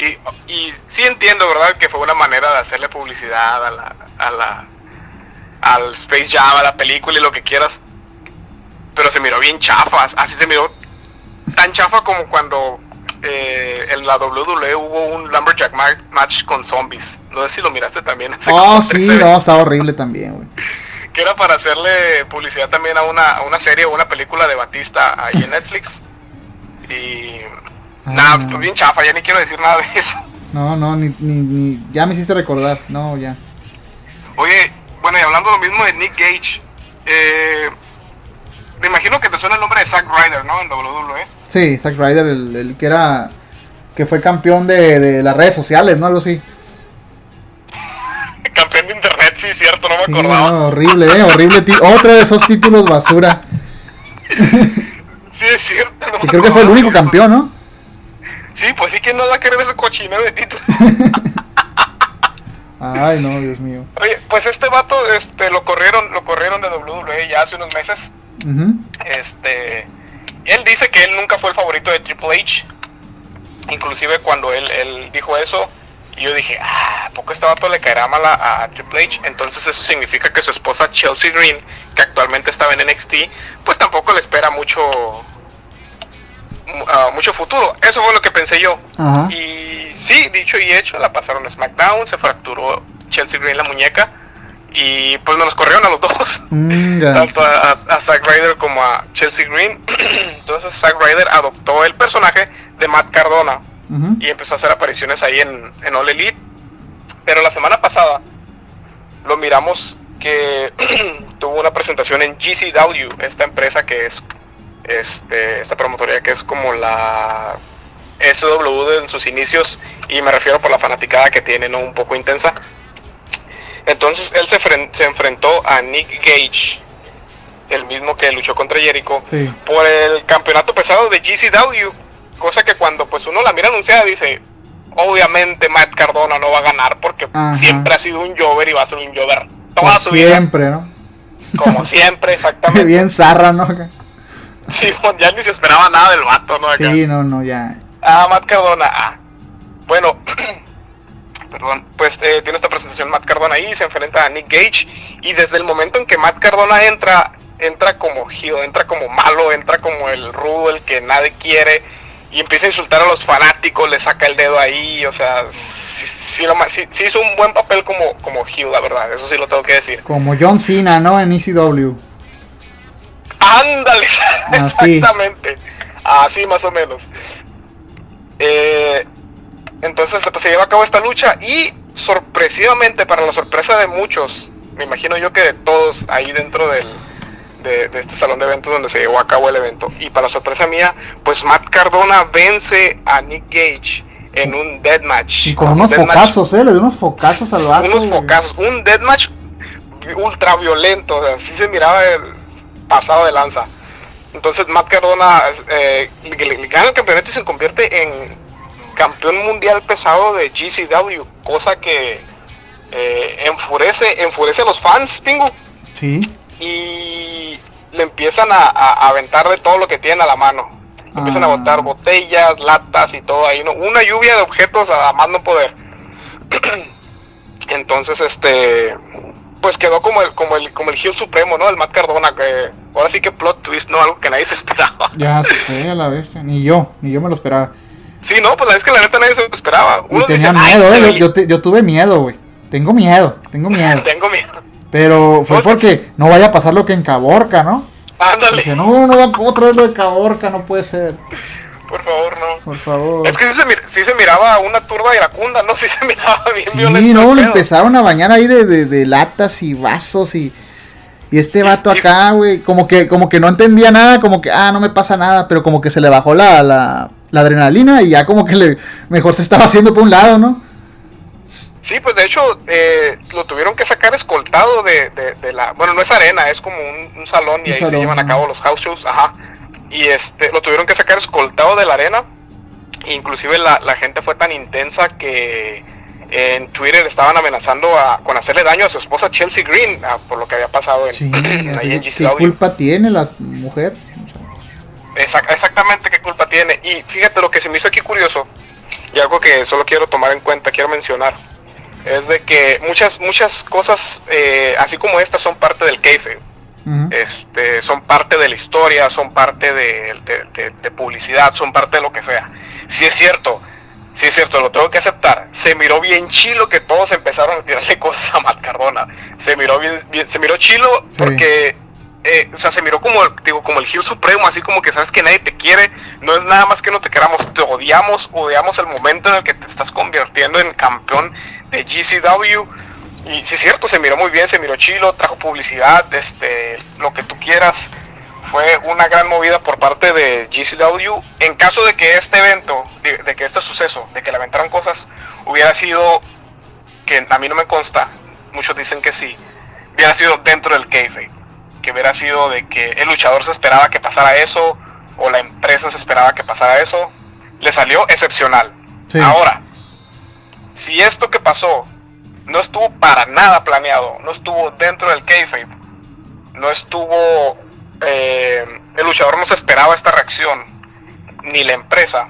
Y, y sí entiendo, ¿verdad? Que fue una manera de hacerle publicidad a la, a la, al Space Jam, a la película y lo que quieras. Pero se miró bien chafa. Así se miró tan chafa como cuando eh, en la WWE hubo un Lumberjack ma- match con zombies. No sé si lo miraste también. hace Oh, sí, no, está horrible también, güey. Que era para hacerle publicidad también a una, a una serie o una película de Batista ahí en Netflix. Y... Ah. Nada, pues bien chafa, ya ni quiero decir nada de eso. No, no, ni, ni, ni. Ya me hiciste recordar. No, ya. Oye, bueno, y hablando lo mismo de Nick Gage, eh, me imagino que te suena el nombre de Zack Ryder, ¿no? En WWE. Sí, Zack Ryder, el, el que era. Que fue campeón de, de las redes sociales, ¿no? Algo así. Sí, cierto, no me Sí, acordaba. no, horrible, eh, horrible. Otro de esos títulos basura. Sí, es cierto. no Que creo que fue el único eso. campeón, ¿no? Sí, pues sí, que no va a querer ese cochinero de título. Ay, no, Dios mío. Oye, pues este vato, este, lo corrieron, lo corrieron de WWE ya hace unos meses. Este, él dice que él nunca fue el favorito de Triple H. Inclusive cuando él, él dijo eso, yo dije, ah, ¿a poco este vato le caerá mal a, a Triple H? Entonces eso significa que su esposa Chelsea Green, que actualmente estaba en NXT, pues tampoco le espera mucho, mu- ah, mucho futuro. Eso fue lo que pensé yo. Ajá. Y sí, dicho y hecho, la pasaron a SmackDown, se fracturó Chelsea Green la muñeca y pues nos corrieron a los dos Mm, tanto a, a Zack Ryder como a Chelsea Green. Entonces Zack Ryder adoptó el personaje de Matt Cardona Y empezó a hacer apariciones ahí en, en All Elite. Pero la semana pasada lo miramos que tuvo una presentación en GCW, esta empresa que es este, esta promotoría que es como la SW en sus inicios y me refiero por la fanaticada que tiene, ¿no? Un poco intensa. Entonces él se, se enfrentó a Nick Gage, el mismo que luchó contra Jericho, Sí. por el campeonato pesado de GCW. Cosa que cuando pues uno la mira anunciada dice, obviamente Matt Cardona no va a ganar porque Ajá. siempre ha sido un Jover y va a ser un Jover toda Por su vida. siempre, ¿no? Como siempre, exactamente. Bien zarra, ¿no? Sí, ya ni se esperaba nada del vato, ¿no? Acá. Sí, no, no, ya. Ah, Matt Cardona. Ah. Bueno, perdón, pues eh, tiene esta presentación Matt Cardona ahí, se enfrenta a Nick Gage y desde el momento en que Matt Cardona entra, entra como heel, entra como malo, entra como el rudo, el que nadie quiere y empieza a insultar a los fanáticos, le saca el dedo ahí, o sea, sí, sí lo ma- sí- sí hizo un buen papel como, como heel, la verdad, eso sí lo tengo que decir. Como John Cena, ¿no? En ECW. Ándale, Así. exactamente. Así más o menos. Eh, entonces pues, se lleva a cabo esta lucha y sorpresivamente, para la sorpresa de muchos, me imagino yo que de todos ahí dentro del, de, de este salón de eventos donde se llevó a cabo el evento, y para sorpresa mía, pues Matt Cardona vence a Nick Gage en un deathmatch. Y con Un unos deathmatch focazos, ¿eh? Le dio unos focazos al vato. unos focazos, un deathmatch ultra violento, o sea, sí se miraba el pasado de lanza. Entonces Matt Cardona eh, le, le- le gana el campeonato y se convierte en campeón mundial pesado de GCW, cosa que eh, enfurece, enfurece a los fans, Pingu, Sí. y le empiezan a, a- a aventar de todo lo que tienen a la mano. Empiezan a Ah. botar botellas, latas y todo ahí, ¿no? una lluvia de objetos a más no poder. Entonces, este, pues quedó como el, como el, como el heel supremo, ¿no? El Matt Cardona, que ahora sí que plot twist, ¿no? Algo que nadie se esperaba. Ya sé, a la vez. Ni yo, ni yo me lo esperaba. Sí, no, pues la vez que la neta nadie se lo esperaba. Y Uno tenía dice, "Ay, miedo, ¿eh? Yo, yo, te- yo tuve miedo, güey. Tengo miedo, tengo miedo. Tengo miedo. Pero fue No, porque no vaya a pasar lo que en Caborca, ¿no? Ándale, no, no va otra vez lo de Caborca, no puede ser. por favor, no. Por favor. Es que sí se, mir- sí se miraba una turba iracunda, ¿no? Sí se miraba bien Sí, violento. no, el le empezaron a bañar ahí de, de, de latas y vasos y, y este vato acá, güey, como que, como que no entendía nada, como que, ah, no me pasa nada, pero como que se le bajó la, la, la adrenalina y ya como que le, mejor se estaba haciendo por un lado, ¿no? Sí, pues de hecho eh, lo tuvieron que sacar escoltado de, de- de la... Bueno, no es arena, es como un, un salón y ahí salón, se llevan a cabo los house shows, ajá. Y este, lo tuvieron que sacar escoltado de la arena. Inclusive la, la gente fue tan intensa que en Twitter estaban amenazando a, con hacerle daño a su esposa Chelsea Green ah, por lo que había pasado en, Sí, ahí en ¿qué culpa tiene la mujer? Exact- exactamente qué culpa tiene. Y fíjate lo que se me hizo aquí curioso, y algo que solo quiero tomar en cuenta, quiero mencionar, es de que muchas, muchas cosas, eh, así como estas, son parte del kayfabe. Ujú. Este, son parte de la historia, son parte de, de- de- de publicidad, son parte de lo que sea. Si es cierto, si es cierto, lo tengo que aceptar. Se miró bien chilo que todos empezaron a tirarle cosas a Matt Cardona. Se miró bien, bien- se miró chilo Sí. porque, eh, o sea, se miró como, digo, como el Gil Supremo, así como que sabes que nadie te quiere. No es nada más que no te queramos, te odiamos, odiamos el momento en el que te estás convirtiendo en campeón de GCW. Y sí es cierto, se miró muy bien, se miró chilo, trajo publicidad, este, lo que tú quieras. Fue una gran movida por parte de GCW. En caso de que este evento, de, de que este suceso, de que le aventaran cosas, hubiera sido, que a mí no me consta, muchos dicen que sí, hubiera sido dentro del kayfabe. Que hubiera sido de que el luchador se esperaba que pasara eso, o la empresa se esperaba que pasara eso. Le salió excepcional. Sí. Ahora, si esto que pasó no estuvo para nada planeado, no estuvo dentro del kayfabe, no estuvo, eh, el luchador no se esperaba esta reacción, ni la empresa.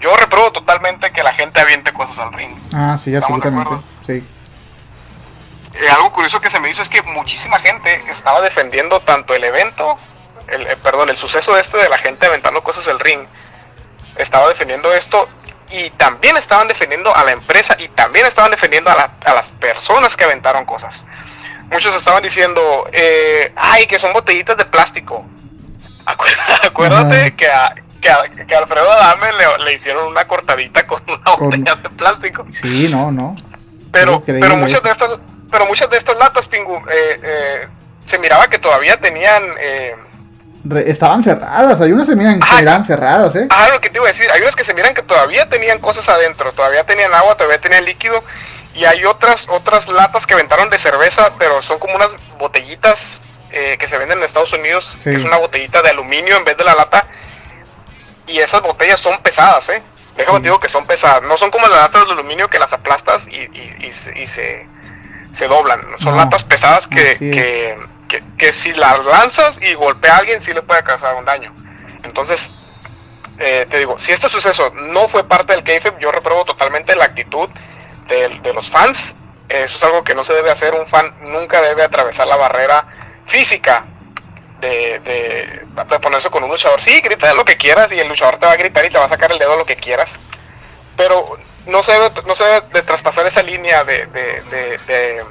Yo repruebo totalmente que la gente aviente cosas al ring. Ah, sí, ¿Estamos de absolutamente. Sí. Eh, algo curioso que se me hizo es que muchísima gente estaba defendiendo tanto el evento, el, eh, perdón, el suceso este de la gente aventando cosas al ring, estaba defendiendo esto y también estaban defendiendo a la empresa y también estaban defendiendo a, la- a las personas que aventaron cosas. Muchos estaban diciendo, eh, ay, que son botellitas de plástico. Acuérdate, que, a, que, a- que a Alfredo Adame le, le hicieron una cortadita con una Con- botella de plástico. Sí, no, no. Pero, pero muchas de estas, pero muchas de estas latas, Pingu, eh, eh, se miraba que todavía tenían, eh, estaban cerradas, hay unas se miran que eran cerradas, ¿eh? ah, lo que te iba a decir, hay unas que se miran que todavía tenían cosas adentro, todavía tenían agua, todavía tenían líquido, y hay otras, otras latas que aventaron de cerveza, pero son como unas botellitas eh, que se venden en Estados Unidos, Sí. que es una botellita de aluminio en vez de la lata, y esas botellas son pesadas, eh. Déjame Sí. te digo que son pesadas, no son como las latas de aluminio que las aplastas y, y- y se- y se, se doblan, son No, latas pesadas que. Que, que, si las lanzas y golpea a alguien sí le puede causar un daño. Entonces, eh, te digo, si este suceso no fue parte del kayfabe, yo repruebo totalmente la actitud de, de los fans. Eso es algo que no se debe hacer. Un fan nunca debe atravesar la barrera física de, de, ponerse con un luchador. Sí, grita lo que quieras y el luchador te va a gritar y te va a sacar el dedo lo que quieras. Pero no se debe, no se debe de traspasar esa línea de- de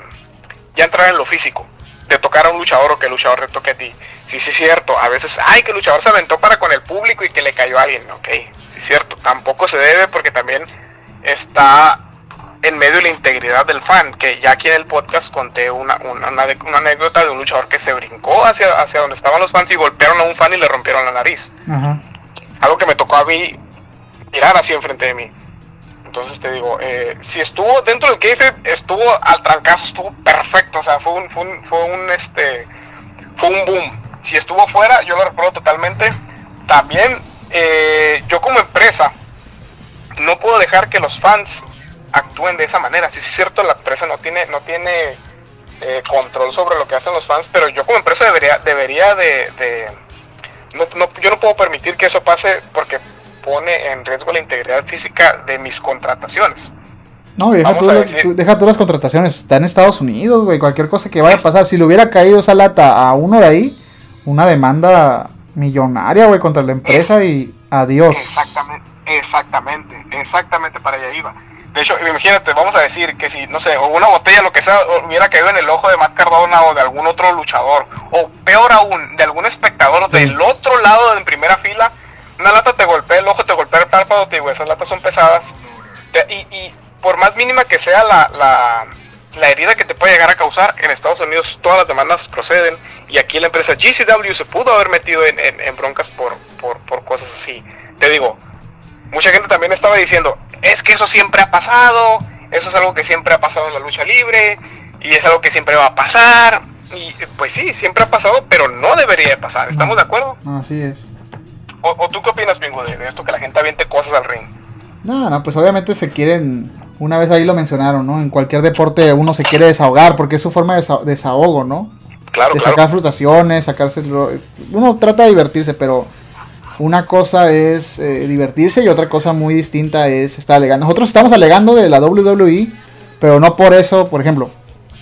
ya entrar en lo físico. De tocar a un luchador o que el luchador te toque a ti. Sí, sí, es cierto. A veces, ay, que el luchador se aventó para con el público y que le cayó a alguien. Ok, sí, es cierto. Tampoco se debe porque también está en medio de la integridad del fan. Que ya aquí en el podcast conté una, una, una- una anécdota de un luchador que se brincó hacia, hacia donde estaban los fans y golpearon a un fan y le rompieron la nariz. Algo que me tocó a mí mirar así enfrente de mí. Entonces te digo, eh, si estuvo dentro del kayfabe, estuvo al trancazo, estuvo perfecto, o sea, fue un, fue un, fue un, este, fue un boom. Si estuvo fuera, yo lo recuerdo totalmente. También, eh, yo como empresa, no puedo dejar que los fans actúen de esa manera. Si es cierto, la empresa no tiene, no tiene eh, control sobre lo que hacen los fans, pero yo como empresa debería, debería de, de- no, no- yo no puedo permitir que eso pase porque pone en riesgo la integridad física de mis contrataciones. No, deja tú, decir- deja tú las contrataciones, está en Estados Unidos, güey, cualquier cosa que vaya a pasar, si le hubiera caído esa lata a uno de ahí, una demanda millonaria, güey, contra la empresa y adiós. Exactamente, exactamente, exactamente para allá iba. De hecho, imagínate, vamos a decir que si, no sé, o una botella, lo que sea, hubiera caído en el ojo de Matt Cardona o de algún otro luchador, o peor aún, de algún espectador Sí. del otro lado en primera fila, una lata te golpea el ojo, te golpea el párpado, te digo, esas latas son pesadas, y, y por más mínima que sea la, la, la herida que te puede llegar a causar, en Estados Unidos todas las demandas proceden, y aquí la empresa GCW se pudo haber metido en, en- en broncas por, por, por cosas así. Te digo, mucha gente también estaba diciendo, es que eso siempre ha pasado, eso es algo que siempre ha pasado en la lucha libre, y es algo que siempre va a pasar, y pues sí, siempre ha pasado, pero no debería de pasar, ¿estamos de acuerdo? Así es. ¿O, o tú qué opinas, Pingo, de, esto que la gente aviente cosas al ring? No, no, pues obviamente se quieren Una vez ahí lo mencionaron, ¿no? En cualquier deporte uno se quiere desahogar porque es su forma de desa- desahogo, ¿no? Claro, de claro. sacar frustraciones, sacarse... Uno trata de divertirse, pero una cosa es eh, divertirse y otra cosa muy distinta es estar alegando. Nosotros estamos alegando de la WWE, pero no por eso, por ejemplo,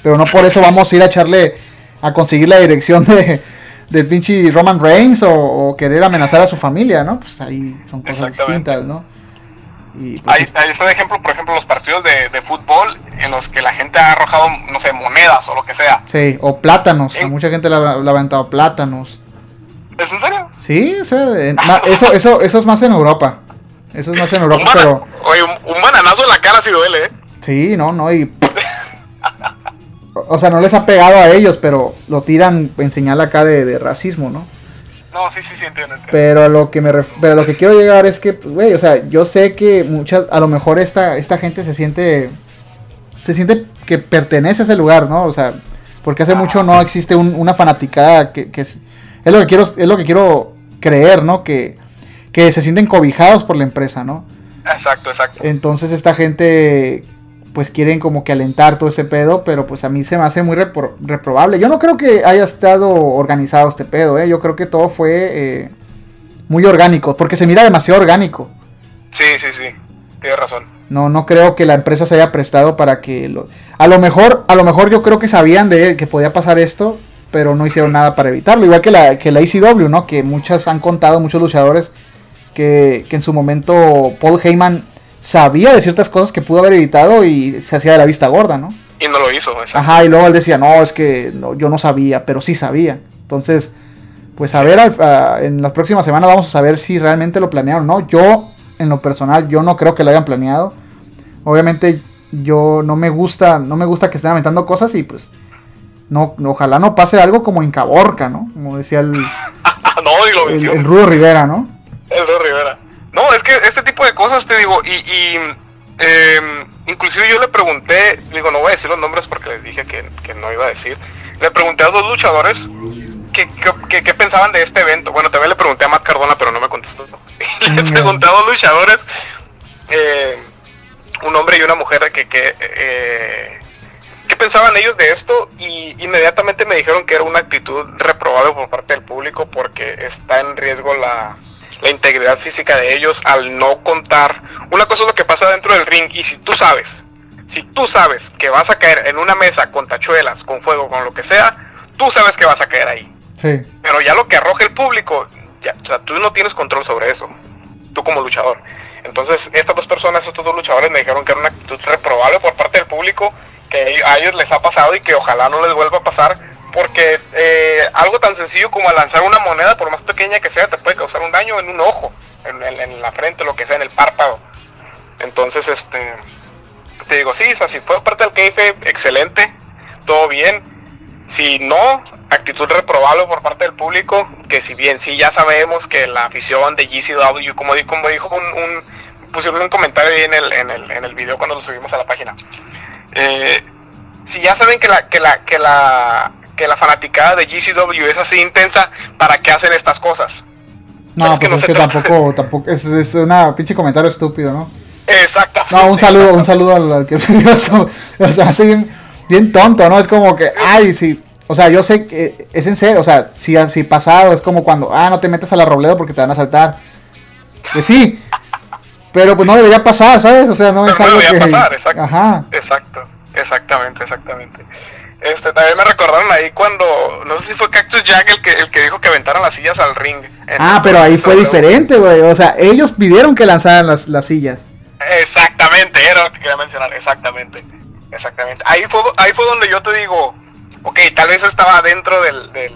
pero no por eso vamos a ir a echarle a conseguir la dirección de del pinche Roman Reigns o, o querer amenazar a su familia, ¿no? Pues ahí son cosas distintas, ¿no? Y pues, Ahí, ahí está de ejemplo, por ejemplo, los partidos de, de fútbol en los que la gente ha arrojado, no sé, monedas o lo que sea. sí, o plátanos, a Eh. mucha gente le ha, le ha aventado plátanos. ¿Es en serio? Sí, o sea, en- eso, eso, eso es más en Europa. Eso es más en Europa, Un, pero Oye, un, un bananazo en la cara sí duele, ¿eh? sí, no, no, y... O sea, no les ha pegado a ellos, pero lo tiran en señal acá de, de racismo, ¿no? No, sí, sí, sí, entiendo. entiendo. Pero a lo que me ref- pero a lo que quiero llegar es que, pues, güey, o sea, yo sé que muchas, a lo mejor esta, esta gente se siente, se siente que pertenece a ese lugar, ¿no? O sea, porque hace mucho no existe un- una fanaticada que, que es, es lo que quiero, es lo que quiero creer, ¿no? Que, que se sienten cobijados por la empresa, ¿no? Exacto, exacto. Entonces esta gente pues quieren como que alentar todo este pedo, pero pues a mí se me hace muy repro- reprobable. Yo no creo que haya estado organizado este pedo, ¿eh? Yo creo que todo fue eh, muy orgánico, porque se mira demasiado orgánico. Sí, sí, sí. Tienes razón. No, no creo que la empresa se haya prestado para que lo... A lo mejor, a lo mejor yo creo que sabían de que podía pasar esto, pero no hicieron nada para evitarlo. Igual que la, que la ECW, ¿no? Que muchas han contado, muchos luchadores, que, que en su momento Paul Heyman sabía de ciertas cosas que pudo haber evitado y se hacía de la vista gorda, ¿no? Y no lo hizo, exacto. Ajá, y luego él decía, no, es que no, yo no sabía, pero sí sabía. Entonces, pues a ver, a- en las próximas semanas vamos a saber si realmente lo planearon o no. Yo, en lo personal, yo no creo que lo hayan planeado. Obviamente, yo no me gusta, no me gusta que estén aventando cosas y pues, no, ojalá no pase algo como en Caborca, ¿no? Como decía el, Ah, no, el, el Rudo Rivera, ¿no? Pedro Rivera. No, es que este tipo de cosas te digo, y, y em, inclusive yo le pregunté, digo, no voy a decir los nombres porque les dije que, que no iba a decir. Le pregunté a dos luchadores qué qué- qué- qué pensaban de este evento. Bueno, también le pregunté a Matt Cardona, pero no me contestó. le Mm. pregunté a dos luchadores, eh, un hombre y una mujer, que, que, eh, qué pensaban ellos de esto y inmediatamente me dijeron que era una actitud reprobable por parte del público porque está en riesgo la, la integridad física de ellos al no contar. Una cosa es lo que pasa dentro del ring y si tú sabes, si tú sabes que vas a caer en una mesa con tachuelas, con fuego, con lo que sea, tú sabes que vas a caer ahí. Sí. Pero ya lo que arroja el público, ya, o sea, tú no tienes control sobre eso, tú como luchador. Entonces, estas dos personas, estos dos luchadores me dijeron que era una actitud reprobable por parte del público, que a ellos les ha pasado y que ojalá no les vuelva a pasar, porque eh, algo tan sencillo como lanzar una moneda, por más pequeña que sea, te puede causar un daño en un ojo, en, la frente, lo que sea, en el párpado. Entonces, este, te digo, sí, si fue parte del keife, excelente, todo bien. Si no, actitud reprobable por parte del público, que si bien sí ya sabemos que la afición de GCW, como, como dijo un, un pusieron un comentario ahí en el, en el, en el video cuando lo subimos a la página. Eh, si ya saben que la, que la, que la, que la fanaticada de GCW es así intensa, ¿para qué hacen estas cosas? No, Es que pues no es que tampoco, tampoco, es, es una pinche comentario estúpido, ¿no? Exactamente. No, un saludo, un saludo al, al que. O sea, así bien, bien tonto, ¿no? Es como que, ay, sí. O sea, yo sé que es en serio. O sea, si, si pasado es como cuando, ah, no te metas a la Robledo porque te van a saltar. Pues sí. Pero pues no debería pasar, ¿sabes? O sea, no es Pero no algo debería que. pasar, exacto. Ajá. Exacto, exactamente, exactamente. Este, también me recordaron ahí cuando, no sé si fue Cactus Jack el que, el que dijo que aventaran las sillas al ring. Ah, pero ahí fue en- diferente, güey. O sea, ellos pidieron que lanzaran las, las sillas. Exactamente, era lo que quería mencionar, exactamente. Exactamente. Ahí fue, ahí fue donde yo te digo, ok, tal vez estaba dentro del, del,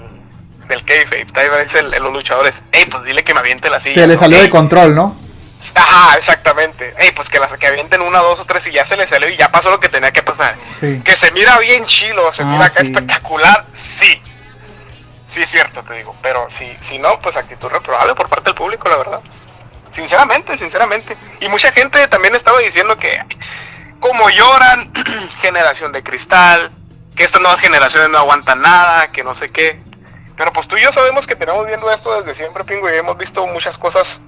del kayfabe, tal vez el, el- los luchadores, hey, pues dile que me aviente la silla. Se le salió de control, ¿no? Ajá, exactamente. Hey, pues que las que avienten una, dos o tres y ya se le salió y ya pasó lo que tenía que pasar. Sí. Que se mira bien chilo, se Ah, mira acá sí. espectacular, sí. Sí es cierto, te digo. Pero si, si no, pues actitud reprobable por parte del público, la verdad. Sinceramente, sinceramente. Y mucha gente también estaba diciendo que como lloran, generación de cristal, que estas nuevas generaciones no aguantan nada, que no sé qué. Pero pues tú y yo sabemos que tenemos viendo esto desde siempre, Pingo, y hemos visto muchas cosas,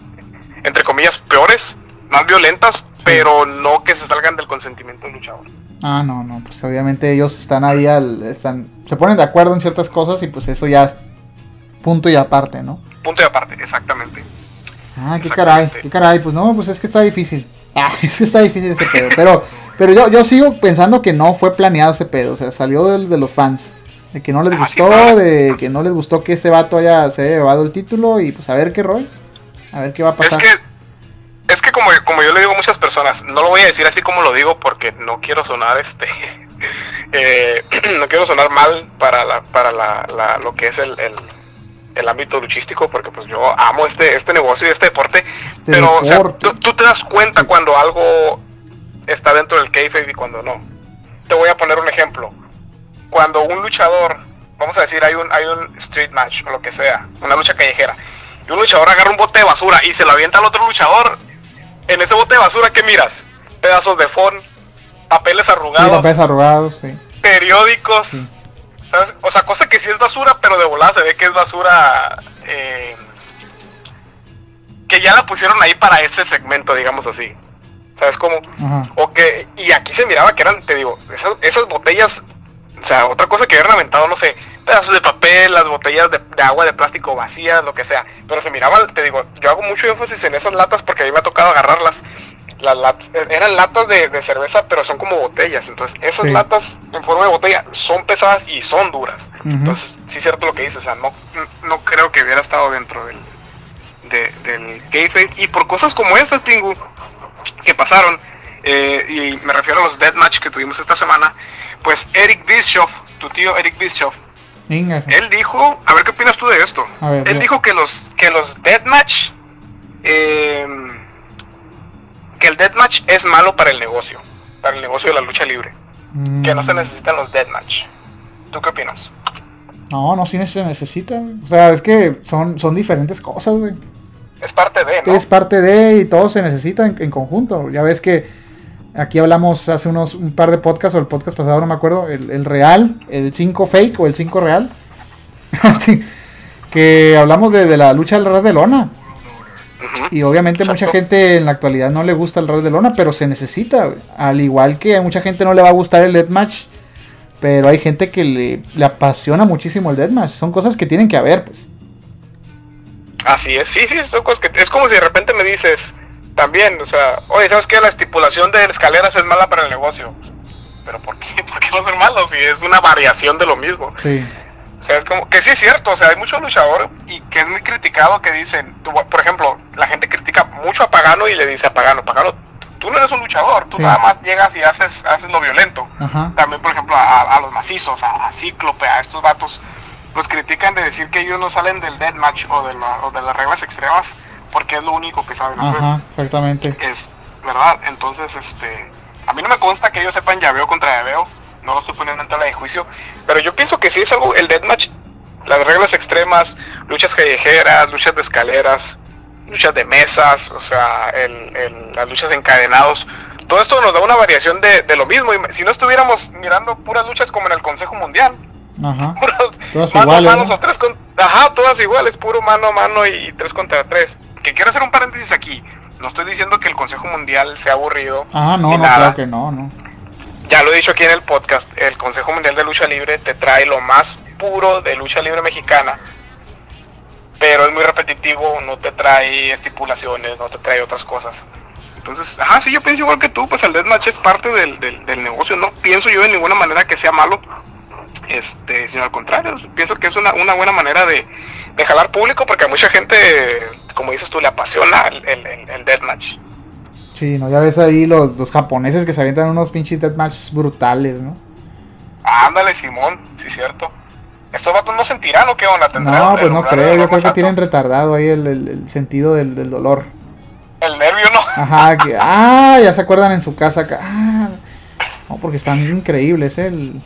entre comillas, peores, más violentas, pero no que se salgan del consentimiento del luchador. Ah, no, no, pues obviamente ellos están ahí al, están, se ponen de acuerdo en ciertas cosas y pues eso ya es punto y aparte, ¿no? Punto y aparte, exactamente. Ah, qué caray, qué caray, pues no, pues es que está difícil. Ah, es que está difícil este pedo, pero, pero yo, yo sigo pensando que no fue planeado ese pedo, o sea, salió de, de los fans. De que no les Ah, sí, gustó, claro. de que no les gustó que este vato haya, se haya llevado el título y pues a ver qué rol. A ver qué va a Es pasar. que, es que como, como yo le digo a muchas personas, no lo voy a decir así como lo digo porque no quiero sonar este, eh, no quiero sonar mal para la, para la, la- lo que es el, el, el ámbito luchístico porque pues yo amo este, este negocio y este deporte, Este pero o sea, deporte. tú, tú te das cuenta cuando algo está dentro del kayfabe y cuando no. Te voy a poner un ejemplo. Cuando un luchador, vamos a decir, hay un, hay un street match o lo que sea, una lucha callejera, y un luchador agarra un bote de basura y se lo avienta al otro luchador, en ese bote de basura, ¿qué miras? Pedazos de fond, papeles Sí, arrugados, papeles arrugados, sí. periódicos, Sí. ¿sabes? O sea, cosa que sí es basura, pero de volada se ve que es basura eh, que ya la pusieron ahí para ese segmento, digamos así. ¿Sabes cómo? O que, y aquí se miraba que eran, te digo, esas, esas botellas, o sea, otra cosa que habían aventado, no sé, pedazos de papel, las botellas de, de agua de plástico vacías, lo que sea. Pero se miraba, te digo, yo hago mucho énfasis en esas latas porque a mí me ha tocado agarrarlas. Las lat- eran latas de, de cerveza, pero son como botellas. Entonces, esas Sí. latas en forma de botella son pesadas y son duras. Entonces, sí es cierto lo que dices, o sea, no, no creo que hubiera estado dentro del, de- del kayfabe. Y por cosas como estas, Pingu, que pasaron, eh, y me refiero a los deathmatch que tuvimos esta semana, pues Eric Bischoff, tu tío Eric Bischoff, Él dijo, a ver qué opinas tú de esto. A ver, él dijo que los que los deathmatch, eh, que el deathmatch es malo para el negocio, para el negocio de la lucha libre, que no se Mm, necesitan los deathmatch. ¿Tú qué opinas? No, no, sí se necesita. güey. O sea, es que son, son diferentes cosas, güey. Es parte de, ¿no? Es parte de y todo se necesita en, en conjunto. Ya ves que aquí hablamos hace unos un par de podcasts o el podcast pasado, no me acuerdo, el, el real, el 5 fake o el 5 real. que hablamos de, de la lucha al ras de lona. Y obviamente Exacto. mucha gente en la actualidad no le gusta el ras de lona, pero se necesita. Al igual que a mucha gente no le va a gustar el deathmatch. Pero hay gente que le, le apasiona muchísimo el deathmatch. Son cosas que tienen que haber, pues. Así es, sí, sí, son cosas que es como si de repente me dices también, o sea, oye, ¿sabes qué? La estipulación de escaleras es mala para el negocio. Pero ¿por qué? ¿Por qué va a ser malo si es una variación de lo mismo? Sí. O sea, es como que sí es cierto, o sea, hay muchos luchadores y que es muy criticado que dicen, tú, por ejemplo, la gente critica mucho a Pagano y le dice a Pagano, Pagano, tú no eres un luchador, tú Sí. nada más llegas y haces, haces lo violento. Ajá. También, por ejemplo, a, a los macizos, a, a Cíclope, a estos vatos, los critican de decir que ellos no salen del deathmatch o de, la- o de las reglas extremas porque es lo único que saben hacer. Ajá, exactamente. Es verdad, entonces, este, a mí no me consta que ellos sepan llaveo contra llaveo, no lo estoy poniendo en tela de juicio, pero yo pienso que sí es algo, el deathmatch, las reglas extremas, luchas callejeras, luchas de escaleras, luchas de mesas, o sea, el- el- las luchas encadenados, todo esto nos da una variación de, de lo mismo, y si no estuviéramos mirando puras luchas como en el Consejo Mundial, Ajá. puras Todas mano iguales, a mano ¿no? o tres con, ajá, todas iguales, puro mano a mano y tres contra tres. Que quiero hacer un paréntesis aquí. No estoy diciendo que el Consejo Mundial sea aburrido. Ah, no, ni no, nada. claro que no, no. Ya lo he dicho aquí en el podcast. El Consejo Mundial de Lucha Libre te trae lo más puro de lucha libre mexicana. Pero es muy repetitivo, no te trae estipulaciones, no te trae otras cosas. Entonces, ajá, sí, yo pienso igual que tú, pues el deathmatch es parte del, del, del negocio. No pienso yo de ninguna manera que sea malo este sino al contrario pienso que es una, una buena manera de, de jalar público porque a mucha gente como dices tú le apasiona el, el, el- deathmatch Sí, no, ya ves ahí los, los japoneses que se avientan unos pinches deathmatches brutales, ¿no? ándale Simón sí cierto estos vatos no sentirán o qué onda ¿Tendrán No, pues no creo, yo creo que tienen retardado ahí el, el- el sentido del, del dolor. el nervio no Ajá, que, ah, ya se acuerdan en su casa acá. Ah, no, porque están increíbles, ¿eh? El,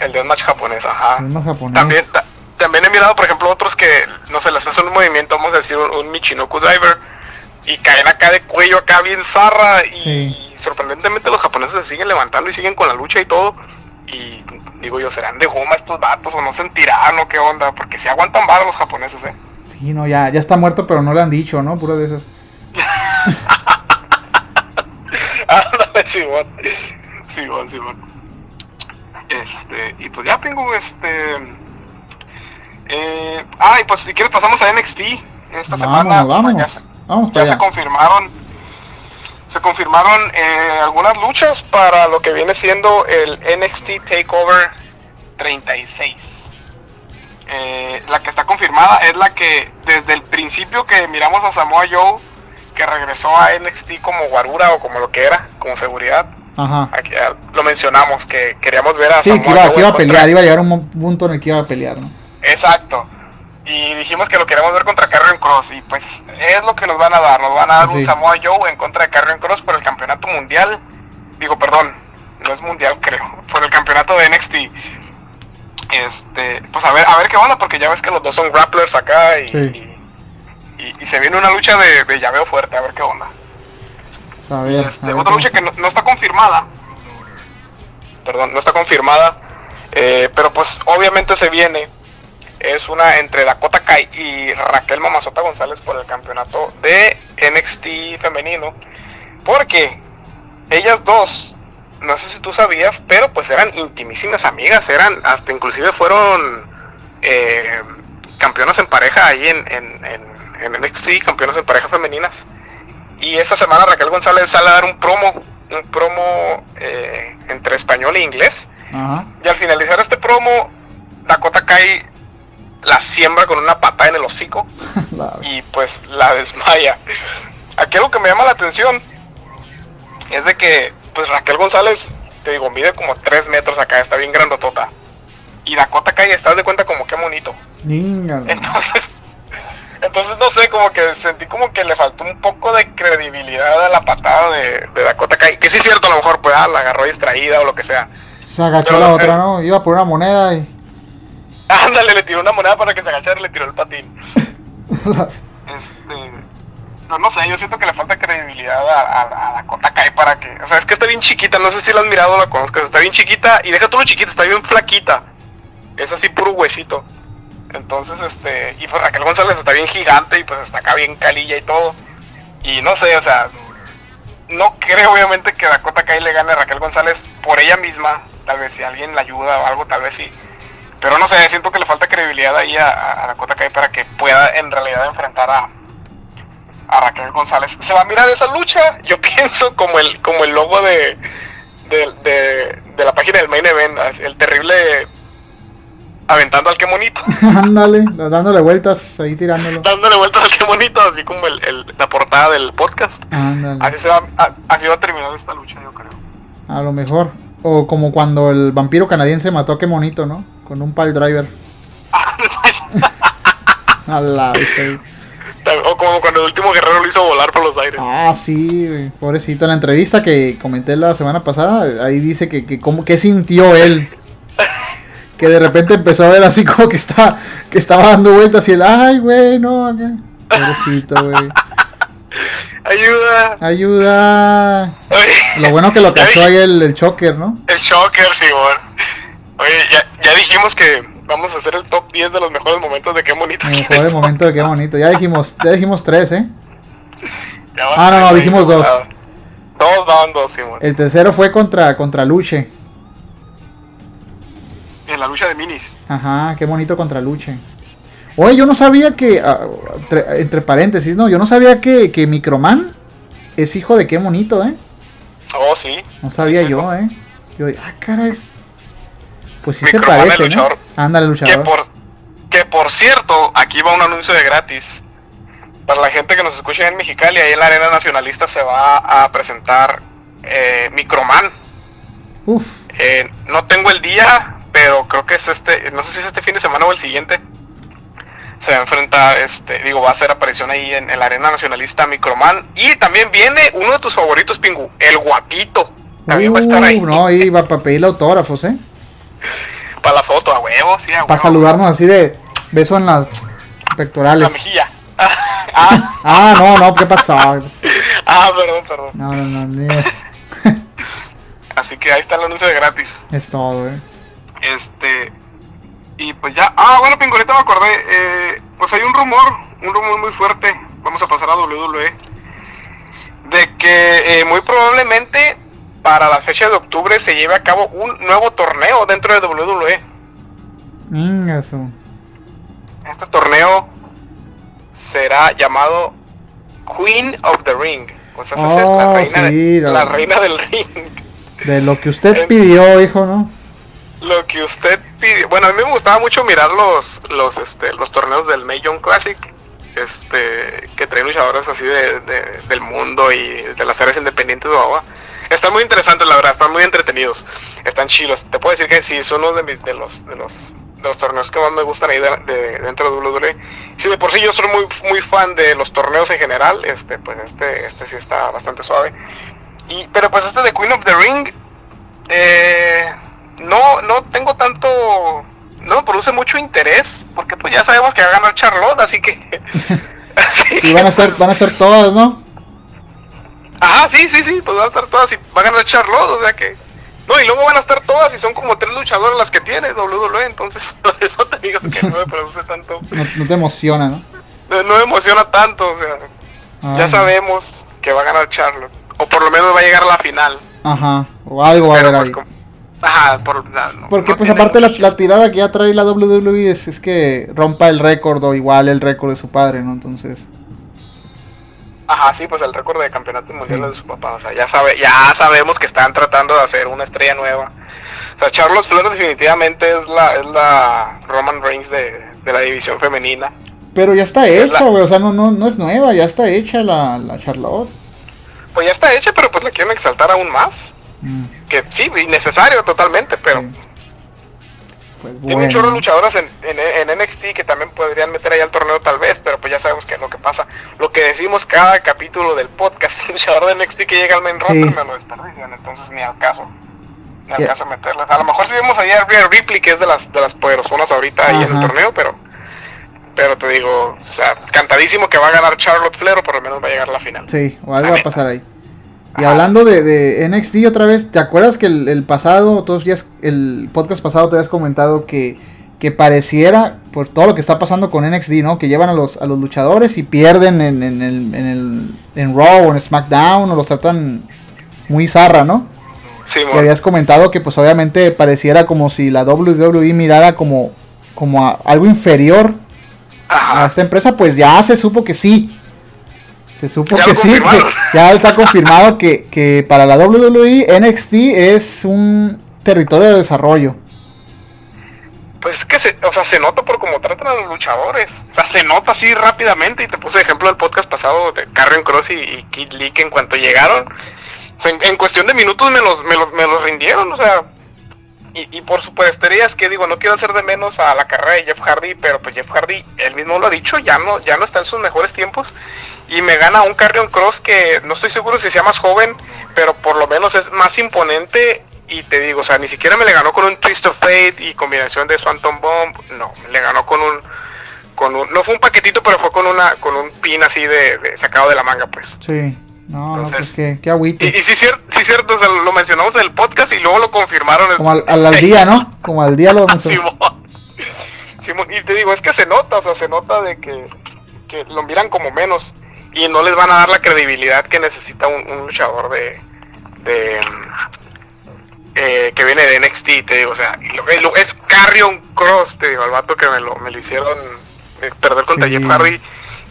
el deathmatch japonés ajá el más japonés. también ta- también he mirado por ejemplo otros que no se les hace un movimiento vamos a decir un, Michinoku Diver y caen acá de cuello acá bien zarra y Sí. sorprendentemente los japoneses se siguen levantando y siguen con la lucha y todo y digo yo serán de goma estos vatos o no sentirán o qué onda porque si aguantan vara los japoneses eh Sí, no, ya, ya está muerto, pero no le han dicho, ¿no? Puro de esas. Ándale, Simón. Simón, Simón. Este, y pues ya tengo este. Eh, ah, y pues si quieres pasamos a NXT. Esta semana vámonos. ya, se, Vamos ya se confirmaron. Se confirmaron eh, algunas luchas para lo que viene siendo el NXT Takeover 36. Eh, la que está confirmada es la que desde el principio que miramos a Samoa Joe, que regresó a NXT como guarura o como lo que era, como seguridad. Ajá. Aquí, lo mencionamos, que queríamos ver a Sí, Samoa que iba, Joe que iba a pelear, iba a llegar un punto en el que iba a pelear, ¿no? Exacto. Y dijimos que lo queríamos ver contra Carrion Cross. Y pues es lo que nos van a dar. Nos van a dar un. Samoa Joe en contra de Carrion Cross por el campeonato mundial. Digo, perdón, no es mundial creo. Por el campeonato de NXT. Este, pues a ver, a ver qué onda, porque ya ves que los dos son grapplers acá y, Sí. y, y- y se viene una lucha de, de llaveo fuerte, a ver qué onda. Pues, a ver, Este, a ver otra lucha que no, no está confirmada. Perdón, no está confirmada. eh, pero pues obviamente se viene. Es una entre Dakota Kai y Raquel Mamazota González por el campeonato de NXT femenino. Porque ellas dos, no sé si tú sabías, pero pues eran intimísimas amigas. Eran, hasta inclusive fueron eh, campeonas en pareja ahí en, en, en, en NXT, campeonas en pareja femeninas. Y esta semana Raquel González sale a dar un promo, un promo eh, entre español e inglés. Y al finalizar este promo, Dakota Kai la siembra con una patada en el hocico y pues la desmaya. Aquí algo que me llama la atención es de que pues Raquel González, te digo, mide como 3 metros acá, está bien grandotota. Y Dakota Kai está de cuenta como que bonito. Entonces, entonces no sé, como que sentí como que le faltó un poco de credibilidad a la patada de, de Dakota Kai. Que sí es cierto, a lo mejor pues ah, la agarró distraída o lo que sea. Se agachó Pero la otra, ¿no? Iba por una moneda y... Ándale, le tiró una moneda para que se agachara y le tiró el patín. Este, no, no sé, yo siento que le falta credibilidad a, a, a Dakota Kai para que, o sea, es que está bien chiquita, no sé si la has mirado o la conozcas, está bien chiquita y deja tú lo chiquita, está bien flaquita, es así puro huesito. Entonces, este, y pues Raquel González está bien gigante y pues está acá bien calilla y todo. Y no sé, o sea, no creo obviamente que Dakota Kai le gane a Raquel González por ella misma, tal vez si alguien la ayuda o algo, tal vez sí. Pero no sé, siento que le falta credibilidad ahí a, a Dakota Kai para que pueda en realidad enfrentar a, a Raquel González. Se va a mirar esa lucha, yo pienso, como el, como el logo de, de, de, de la página del main event, el terrible aventando al que monito, Ándale, dándole vueltas, ahí tirándolo. dándole vueltas al que monito, así como el, el- la portada del podcast. Ándale. Así, se va, a- así va a terminar esta lucha, yo creo. A lo mejor. O como cuando el vampiro canadiense mató a qué monito, ¿no? Con un pile driver. A la vez, O como cuando el último guerrero lo hizo volar por los aires. Ah, sí, pobrecito. En la entrevista que comenté la semana pasada, ahí dice que, que cómo, qué sintió él. Que de repente empezó a ver así como que está, que estaba dando vueltas y él, ay, güey, no, acá". pobrecito, güey. Ayuda. Ayuda. Lo bueno que lo cachó ahí el, el choker, ¿no? El Shocker, Simón. Oye, ya, ya dijimos que vamos a hacer el top 10 de los mejores momentos de qué bonito. El mejor el momento de qué bonito. Ya dijimos, ya dijimos tres, ¿eh? Ya va Ah, no, no, dijimos dos. acumulados. Dos van dos, Simón. El tercero fue contra, contra Luche. En la lucha de minis. Ajá, qué bonito contra Luche. Oye, yo no sabía que, ah, entre, entre paréntesis, no, yo no sabía que, que Microman es hijo de qué bonito, ¿eh? Oh, sí. No sabía Sí, sí, yo, no. ¿eh? Yo, ah, caray. Pues sí se Microman, el parece, ¿no? luchador. Ándale, Que luchador. por, que por cierto, aquí va un anuncio de gratis. Para la gente que nos escucha en Mexicali, ahí en la Arena Nacionalista se va a presentar eh, Microman. Uf, Eh, no tengo el día, pero creo que es este, no sé si es este fin de semana o el siguiente. Se va a enfrentar, este, digo, va a hacer aparición ahí en, en la Arena Nacionalista Microman. Y también viene uno de tus favoritos, Pingu, el guapito. También va a estar ahí. Uh, no, ahí va para pedirle autógrafos, ¿eh? Para la foto, a huevo, sí, a Para huevo. saludarnos así de beso en las La pectorales. mejilla. ah, Ah, no, no, ¿qué pasó? ah, perdón, perdón. No, no, no, Así que ahí está el anuncio de gratis. es todo, ¿eh? Este. Y pues ya. Ah, bueno, Pingo, ahorita me acordé. eh, pues hay un rumor, un rumor muy fuerte. Vamos a pasar a WWE. de que eh, muy probablemente para las fechas de octubre se lleve a cabo un nuevo torneo dentro de WWE. Eso. Este torneo será llamado Queen of the Ring. O sea, se hace la, Oh, reina sí, la reina del ring. De lo que usted Eh, pidió, hijo, ¿no? Lo que usted pide. Bueno, a mí me gustaba mucho mirar los los este los torneos del Mae Young Classic. Este, que traen luchadores así de, de- del mundo y de las áreas independientes de Baba. Están muy interesantes, la verdad, están muy entretenidos. Están chilos. Te puedo decir que sí, son uno de, mis- de los de los de los torneos que más me gustan ahí de, de- dentro de WWE. Si de por sí yo soy muy muy fan de los torneos en general, este pues este este sí está bastante suave. Y pero pues este de Queen of the Ring eh, no, no tengo tanto, no me produce mucho interés, porque pues ya sabemos que va a ganar Charlotte, así que... así Y van a estar, pues, van a estar todas, ¿no? Ajá, sí, sí, sí, pues van a estar todas y va a ganar Charlotte, o sea que... No, y luego van a estar todas y son como tres luchadoras las que tiene WWE, entonces por eso te digo que no me produce tanto, No, no te emociona, ¿no? no, no me emociona tanto, o sea, ya Ah, sabemos que va a ganar Charlotte, o por lo menos va a llegar a la final. Ajá, o algo va a haber pues ahí. como- Ajá, por, no, no- Porque pues aparte la, la tirada que ya trae la WWE es, es que rompa el récord o igual el récord de su padre, ¿no? Entonces, Ajá, sí, pues el récord de campeonato mundial Sí. de su papá. O sea, ya sabe, ya sabemos que están tratando de hacer una estrella nueva. O sea, Charlotte Flair definitivamente es la, es la Roman Reigns de, de la división femenina. pero ya está hecha, güey, o sea, no, no, no es nueva, ya está hecha la, la Charlotte. Pues ya está hecha, pero pues la quieren exaltar aún más. Mm, Que sí, innecesario totalmente, pero sí. Pues tiene un chorro de bueno. luchadoras en, en, en NXT que también podrían meter ahí al torneo tal vez, pero pues ya sabemos que es lo que pasa. Lo que decimos cada capítulo del podcast, el luchador de NXT que llega al main roster Sí. me lo desperdician, entonces ni al caso. Ni al Ya. caso meterlas. A lo mejor si vemos ahí a Rhea Ripley, que es de las de las poderosonas ahorita ahí en el Ajá. torneo, pero pero te digo, o sea, cantadísimo que va a ganar Charlotte Flair o por lo menos va a llegar a la final. Sí, o algo va a pasar ahí. Y Ajá. hablando de, de NXT otra vez, ¿te acuerdas que el, el pasado, todos días, el podcast pasado te habías comentado que, que pareciera, por todo lo que está pasando con NXT, ¿no? Que llevan a los, a los luchadores y pierden en, en el, en el en Raw o en SmackDown o los tratan muy zarra, ¿no? Sí, Y mon. habías comentado que pues obviamente pareciera como si la WWE mirara como, como a- algo inferior a esta empresa, pues ya se supo que sí. Se supo Ya que sí, que ya está confirmado que, que para la WWE NXT es un territorio de desarrollo. Pues es que se, o sea, se nota por cómo tratan a los luchadores. O sea, se nota así rápidamente. Y te puse ejemplo del podcast pasado de Karrion Cross y, y Kid Lee que en cuanto llegaron, o sea, en, en cuestión de minutos me los, me los, me los rindieron. O sea, y, y por supuesterías que digo, no quiero hacer de menos a la carrera de Jeff Hardy, pero pues Jeff Hardy, él mismo lo ha dicho, ya no, ya no está en sus mejores tiempos. Y me gana un Carrion Cross que no estoy seguro si sea más joven, pero por lo menos es más imponente. Y te digo, o sea, ni siquiera me le ganó con un Twist of Fate y combinación de Swanton Bomb. No, me le ganó con un, con un, no fue un paquetito, pero fue con una, con un pin así de, de sacado de la manga, pues. Sí. No, no, Entonces- pues qué, agüite. Y, y sí, cier- sí cierto, o sea, lo mencionamos en el podcast y luego lo confirmaron. Como al, al, al día, ¿no? Como al día lo Simón. Simón, y te digo, es que se nota, o sea, se nota de que, que lo miran como menos y no les van a dar la credibilidad que necesita un, un luchador de, de eh, que viene de NXT, te digo, o sea, es Carrion Cross, te digo, al vato que me lo, me lo hicieron eh, perder contra Sí. Jeff Hardy,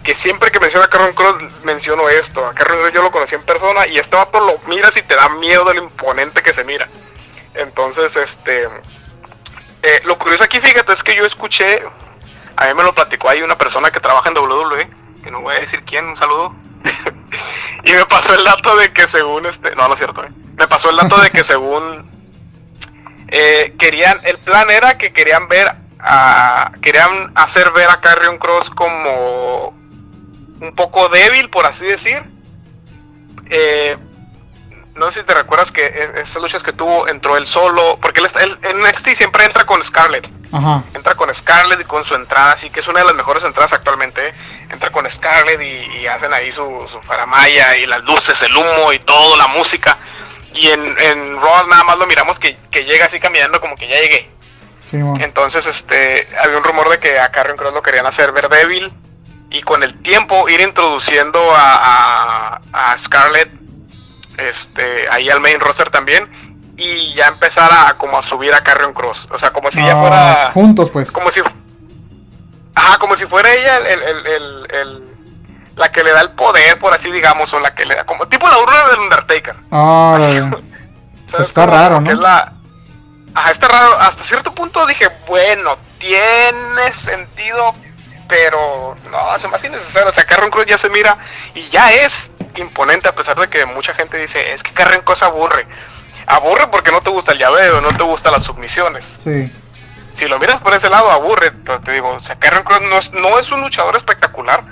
que siempre que menciono a Carrion Cross menciono esto, a Carrion Cross yo lo conocí en persona y este vato lo miras y te da miedo de lo imponente que se mira. Entonces, este, eh, lo curioso aquí, fíjate, es que yo escuché, a mí me lo platicó ahí una persona que trabaja en WWE, que no voy a decir quién, un saludo. y me pasó el dato de que según este, no, no es cierto, eh. me pasó el dato de que según eh, querían, el plan era que querían ver a, querían hacer ver a Carrion Cross como un poco débil, por así decir. Eh, no sé si te recuerdas que e- esas luchas que tuvo entró él solo, porque él, está, él en NXT siempre entra con Scarlett, Ajá. entra con Scarlett y con su entrada, así que es una de las mejores entradas actualmente. ¿eh? Entra con Scarlett y, y hacen ahí su, su faramaya y las luces, el humo y todo, la música. Y en, en Raw nada más lo miramos que, que llega así caminando como que ya llegué. Sí. Entonces, este, había un rumor de que a Carrion Cross lo querían hacer ver débil y con el tiempo ir introduciendo a, a, a Scarlett este, ahí al main roster también y ya empezar a como a subir a Carrion Cross. O sea, como si ya Ah, fuera... Juntos, pues. Como si... Ajá, como si fuera ella el, el- el- el- la que le da el poder, por así digamos, o la que le da... Como tipo la urna del Undertaker. Ah, ¿sabes? está Como raro, ¿no? es la- Ajá, está raro. Hasta cierto punto dije, bueno, tiene sentido, pero no, se me hace innecesario. O sea, Carrion Cross ya se mira y ya es imponente a pesar de que mucha gente dice, es que Carrion Cross aburre. Aburre porque no te gusta el llaveo, no te gustan las submisiones. sí. Si lo miras por ese lado, aburre. Pero te digo, o sea, Carrion Cross no es, no es un luchador espectacular.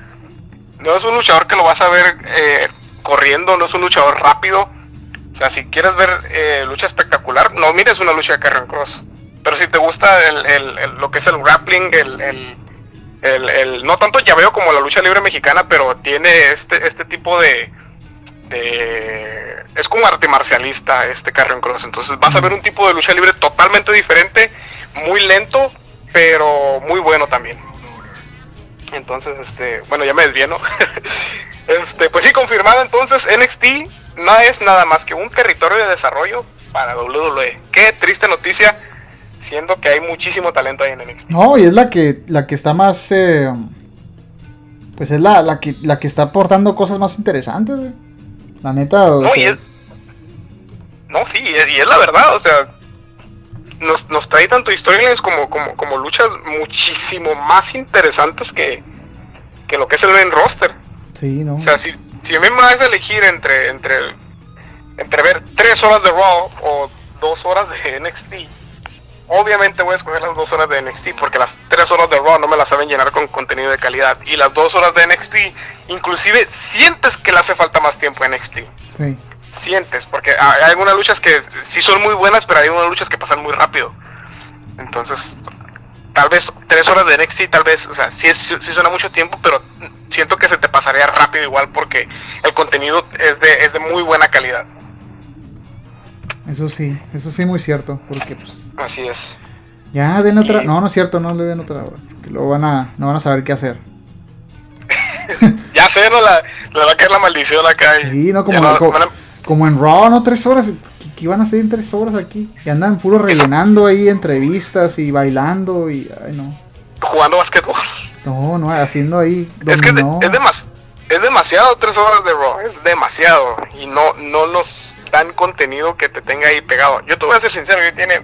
No es un luchador que lo vas a ver eh, corriendo, no es un luchador rápido. O sea, si quieres ver eh, lucha espectacular, no mires una lucha de Carrion Cross. Pero si te gusta el, el- el- lo que es el grappling, el- el- el- no tanto llaveo como la lucha libre mexicana, pero tiene este, este tipo de, de- Es como arte marcialista este Carrion Cross. Entonces vas a ver un tipo de lucha libre totalmente diferente, muy lento, pero muy bueno también. Entonces, este, bueno, ya me desvié, ¿no? este, pues sí, confirmado entonces, NXT no es nada más que un territorio de desarrollo para WWE. Qué triste noticia, siendo que hay muchísimo talento ahí en NXT. No, y es la que la que está más eh, pues es la, la que la que está aportando cosas más interesantes. La neta, o No, y sea, es, no, sí, y es, y es la verdad, o sea, nos, nos trae tanto storylines como, como, como luchas muchísimo más interesantes que, que lo que es el main roster. sí, no. O sea, si, si a mí me vas a elegir entre, entre, entre ver tres horas de Raw o dos horas de NXT, obviamente voy a escoger las dos horas de NXT porque las tres horas de Raw no me las saben llenar con contenido de calidad y las dos horas de NXT inclusive sientes que le hace falta más tiempo a NXT. sí. Sientes, porque hay algunas luchas que sí son muy buenas, pero hay algunas luchas que pasan muy rápido. Entonces, tal vez tres horas de NXT, tal vez, o sea, sí, sí suena mucho tiempo, pero siento que se te pasaría rápido igual porque el contenido es de, es de muy buena calidad. Eso sí, eso sí muy cierto, porque pues Así es. ya den otra, Y- no, no es cierto, no le den otra hora, porque luego van a no van a saber qué hacer. Ya sé, no la, le va a caer la maldición acá. y Sí, no como, no- co- como en Raw, no tres horas, ¿qué, qué iban a hacer en tres horas aquí? Y andan puro rellenando ahí entrevistas y bailando y ay no. jugando basquetbol. No, no, haciendo ahí Es que es, de- es, demas- es demasiado tres horas de Raw, es demasiado. Y no, no nos dan contenido que te tenga ahí pegado. Yo te voy a ser sincero, yo tiene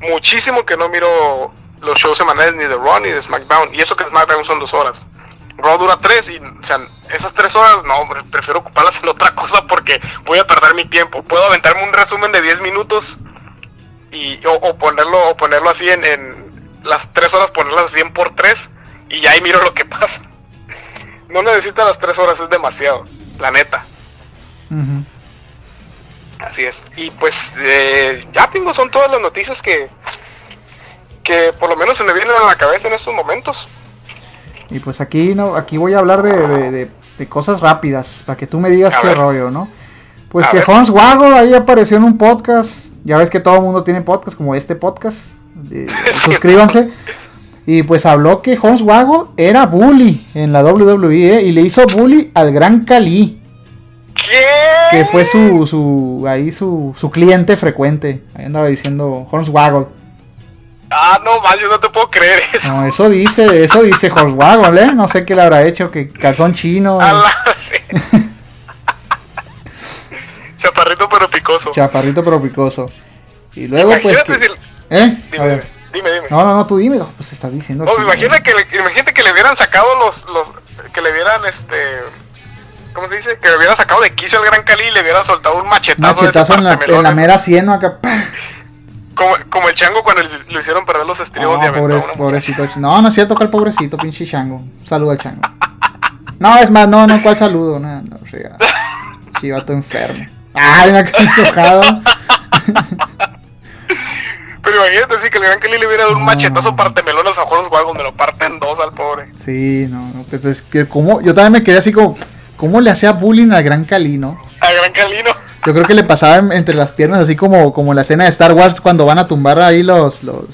muchísimo que no miro los shows semanales ni de Raw ni de SmackDown. Y eso que SmackDown son dos horas. Raw dura tres y, o esas tres horas, no, prefiero ocuparlas en otra cosa porque voy a perder mi tiempo. Puedo aventarme un resumen de 10 minutos y, o, ponerlo, o ponerlo así en, en las tres horas, ponerlas así en por tres y ya ahí miro lo que pasa. No necesita las tres horas, es demasiado, la neta. Así es. Y pues eh, ya pingo, son todas las noticias que que por lo menos se me vienen a la cabeza en estos momentos. Y pues aquí no, aquí voy a hablar de, de- de- de cosas rápidas, para que tú me digas A qué ver. rollo, ¿no? Pues A que ver. Hans Wago ahí apareció en un podcast. Ya ves que todo el mundo tiene podcast, como este podcast. Eh, suscríbanse. Y pues habló que Hans Wago era bully en la WWE ¿eh? y le hizo bully al Gran Cali, ¿Qué? que fue su, su ahí su, su cliente frecuente. Ahí andaba diciendo Hans Wago. Ah, no, mal, yo no te puedo creer eso. No, eso dice, eso dice Hans Wago, ¿eh? No sé qué le habrá hecho, que calzón chino. A la- Chaparrito pero picoso. Chaparrito pero picoso. Y luego pues Imagínate que- si- ¿Eh? Dime, A ver. dime, dime. No, no, no, tú dime. Pues está diciendo No, imagina que le, imagínate que le hubieran sacado los, los, que le hubieran este, ¿cómo se dice? Que le hubieran sacado de quicio al Gran Cali y le hubieran soltado un machetazo, Machetazo en la, en la mera cieno acá. como, como el chango cuando le, lo hicieron perder los estribos No, pobre- pobrecito. No, no es cierto, cuál pobrecito, pinche chango. Saludo al chango. No, es más, no, no, cuál saludo. No, no, fregada. Chivato enfermo. Ay, me quedé enojado. Pero imagínate así que el Gran Cali le hubiera dado un No. machetazo partemelones a Juegos Guagos, me lo parten dos al pobre. Sí, no, no, pues, pues, que como, yo también me quedé así como, ¿cómo le hacía bullying al Gran Cali, no? Al Gran Calino. Yo creo que le pasaba en- entre las piernas, así como, como la escena de Star Wars cuando van a tumbar ahí los, los...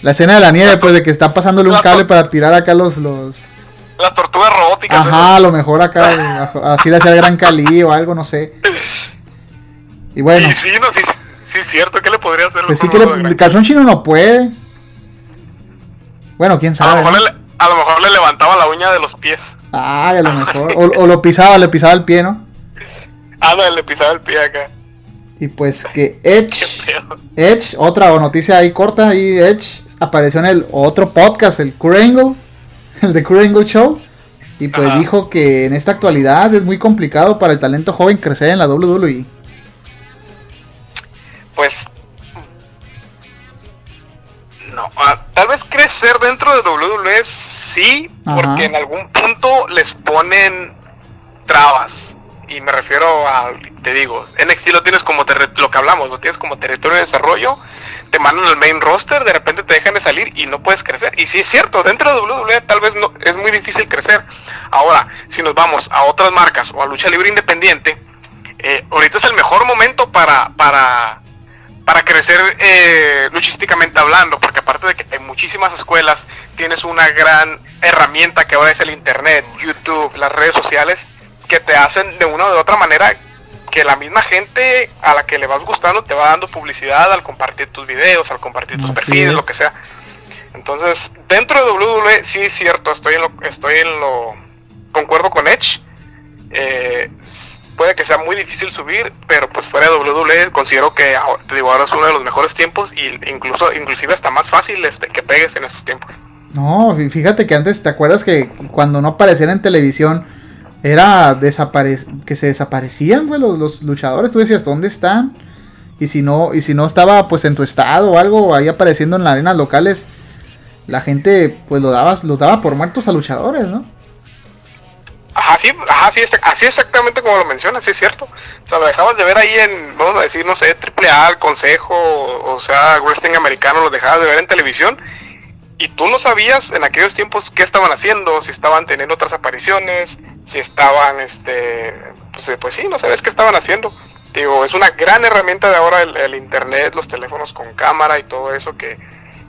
La escena de la nieve, pues de que están pasándole un cable para tirar acá los, los... las tortugas robóticas. Ajá, a lo mejor acá, así le hacía el gran Cali o algo, no sé. Y bueno. Y sí, no, sí, sí, es cierto, ¿qué le podría hacer? Pues sí que le, calzón chino no puede. Bueno, quién sabe. A lo, mejor le, a lo mejor le levantaba la uña de los pies. Ay, a lo mejor. O, lo pisaba, le pisaba el pie, ¿no? Ah, no, le pisaba el pie acá. Y pues que Edge, Edge, otra noticia ahí corta, ahí Edge apareció en el otro podcast, el Kurt el de Kurt Show. Y pues dijo que en esta actualidad es muy complicado para el talento joven crecer en la WWE. Pues no, ah, tal vez crecer dentro de WWE sí, porque en algún punto les ponen trabas y me refiero a, te digo, NXT lo tienes como lo que hablamos, lo tienes como territorio de desarrollo, te mandan al main roster, de repente te dejan de salir y no puedes crecer. Y sí es cierto, dentro de WWE tal vez no es muy difícil crecer. Ahora, si nos vamos a otras marcas o a lucha libre independiente, eh, ahorita es el mejor momento para, para, para crecer eh, luchísticamente hablando, porque aparte de que hay muchísimas escuelas, tienes una gran herramienta que ahora es el internet, YouTube, las redes sociales, que te hacen de una u otra manera que la misma gente a la que le vas gustando te va dando publicidad al compartir tus videos, al compartir tus perfiles, lo que sea. Entonces, dentro de WWE sí es cierto, estoy en lo, estoy en lo, concuerdo con Edge. Eh, puede que sea muy difícil subir, pero pues fuera de WWE considero que te digo ahora es uno de los mejores tiempos y incluso inclusive hasta más fácil este, que pegues en esos tiempos. No, fíjate que antes te acuerdas que cuando no apareciera en televisión era que se desaparecían los, luchadores. Tú decías, ¿dónde están? Y si no, y si no estaba pues en tu estado o algo ahí apareciendo en las arenas locales, la gente pues lo daba, los daba por muertos a luchadores, ¿no? Ajá, sí, así exactamente como lo mencionas, sí es cierto. O sea, lo dejabas de ver ahí en, vamos a decir, no sé, Triple A, el Consejo, o sea, Wrestling Americano, lo dejabas de ver en televisión y tú no sabías en aquellos tiempos qué estaban haciendo, si estaban teniendo otras apariciones, si estaban, este, pues, eh, pues sí, no sabes qué estaban haciendo. Digo, es una gran herramienta de ahora el, internet, los teléfonos con cámara y todo eso que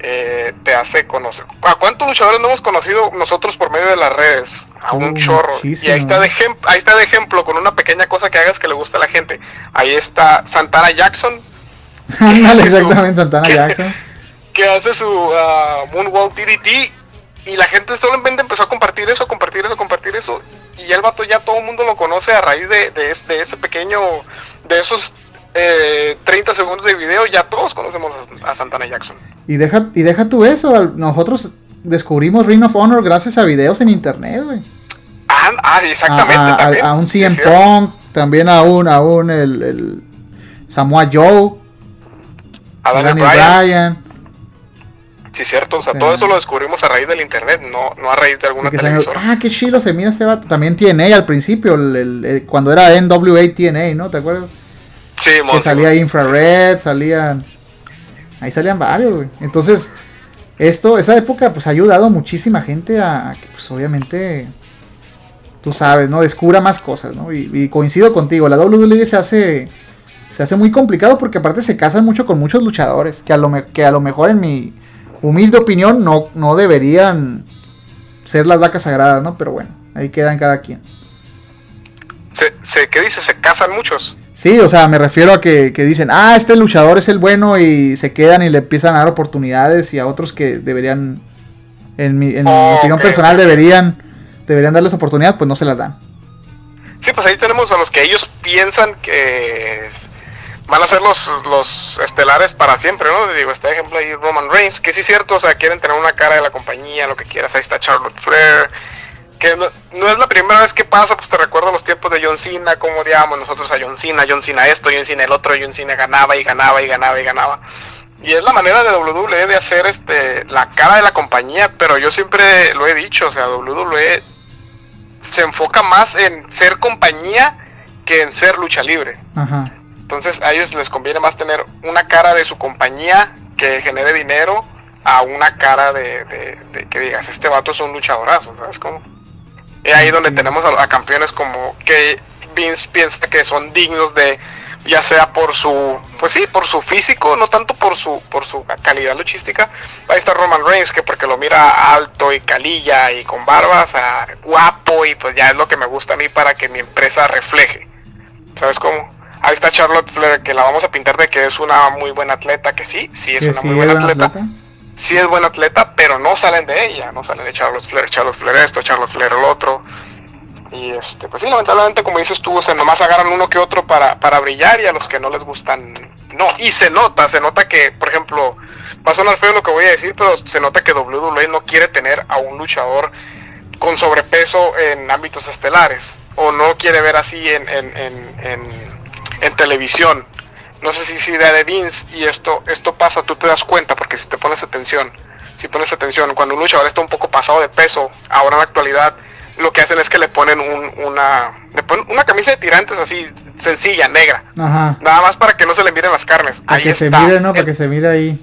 eh, te hace conocer. ¿A cuántos luchadores no hemos conocido nosotros por medio de las redes? A un chorro. Y ahí está, de ahí está de ejemplo con una pequeña cosa que hagas que le guste a la gente. Ahí está Santana Jackson. exactamente, Santana Jackson que hace su uh, Moonwalk DDT y la gente solamente empezó a compartir eso, compartir eso, compartir eso y el vato ya todo el mundo lo conoce a raíz de, de, ese pequeño, de esos 30 eh, segundos de video, ya todos conocemos a, Santana Jackson. Y deja, y deja tú eso, nosotros descubrimos Ring of Honor gracias a videos en internet, güey. Ah, ah exactamente. A, un CM Punk, también a un, a un el, Samoa Joe, a Daniel Bryan Sí, cierto, o sea, todo eso lo descubrimos a raíz del internet, no, no a raíz de alguna televisora. ah, qué chilo se mira este vato. También TNA al principio, el, cuando era NWA TNA, ¿no? ¿Te acuerdas? Sí, Que salía Infrared, salían. Ahí salían varios, güey. Entonces, esto, esa época, pues ha ayudado muchísima gente a, que, pues obviamente, tú sabes, ¿no? Descubra más cosas, ¿no? Y, coincido contigo, la WWE se hace. Se hace muy complicado porque aparte se casan mucho con muchos luchadores. Que a lo, que a lo mejor en mi humilde opinión, no, no deberían ser las vacas sagradas, ¿no? Pero bueno, ahí quedan cada quien. Se, ¿Qué dice? ¿Se casan muchos? Sí, o sea, me refiero a que, dicen, ah, este luchador es el bueno y se quedan y le empiezan a dar oportunidades y a otros que deberían, en mi, en mi opinión personal, deberían, deberían darles oportunidad, pues no se las dan. Sí, pues ahí tenemos a los que ellos piensan que van a ser los, los estelares para siempre, ¿no? Digo, este ejemplo ahí Roman Reigns, que sí es cierto, o sea, quieren tener una cara de la compañía, lo que quieras, ahí está Charlotte Flair, que no, es la primera vez que pasa, pues te recuerdo los tiempos de John Cena, como odiábamos nosotros a John Cena, John Cena esto, John Cena el otro, John Cena ganaba y ganaba y ganaba y ganaba. Y es la manera de WWE de hacer este la cara de la compañía, pero yo siempre lo he dicho, o sea, WWE se enfoca más en ser compañía que en ser lucha libre. Ajá. Entonces a ellos les conviene más tener una cara de su compañía que genere dinero a una cara de, que digas, este vato es un luchadorazo, ¿sabes cómo? Y ahí donde tenemos a, campeones como que Vince piensa que son dignos de ya sea por su, pues sí, por su físico, no tanto por su, por su calidad luchística. Ahí está Roman Reigns, que porque lo mira alto y calilla y con barbas, guapo y pues ya es lo que me gusta a mí para que mi empresa refleje. ¿Sabes cómo? Ahí está Charlotte Flair, que la vamos a pintar de que es una muy buena atleta, que sí, sí es una muy buena atleta. Sí es buena atleta, pero no salen de ella, no salen de Charlotte Flair, Charlotte Flair esto, Charlotte Flair el otro. Y este, pues sí, lamentablemente, como dices tú, se nomás agarran uno que otro para, para brillar y a los que no les gustan, no. Y se nota, se nota que, por ejemplo, va a sonar feo lo que voy a decir, pero se nota que WWE no quiere tener a un luchador con sobrepeso en ámbitos estelares. O no quiere ver así en, en, en, en, televisión. No sé si es idea de Vince y esto, esto pasa, tú te das cuenta, porque si te pones atención, si pones atención, cuando un luchador está un poco pasado de peso, ahora en la actualidad, lo que hacen es que le ponen una una camisa de tirantes así sencilla, negra. Nada más para que no se le miren las carnes. Para ahí que se mire, ¿no? Para que se mire ahí.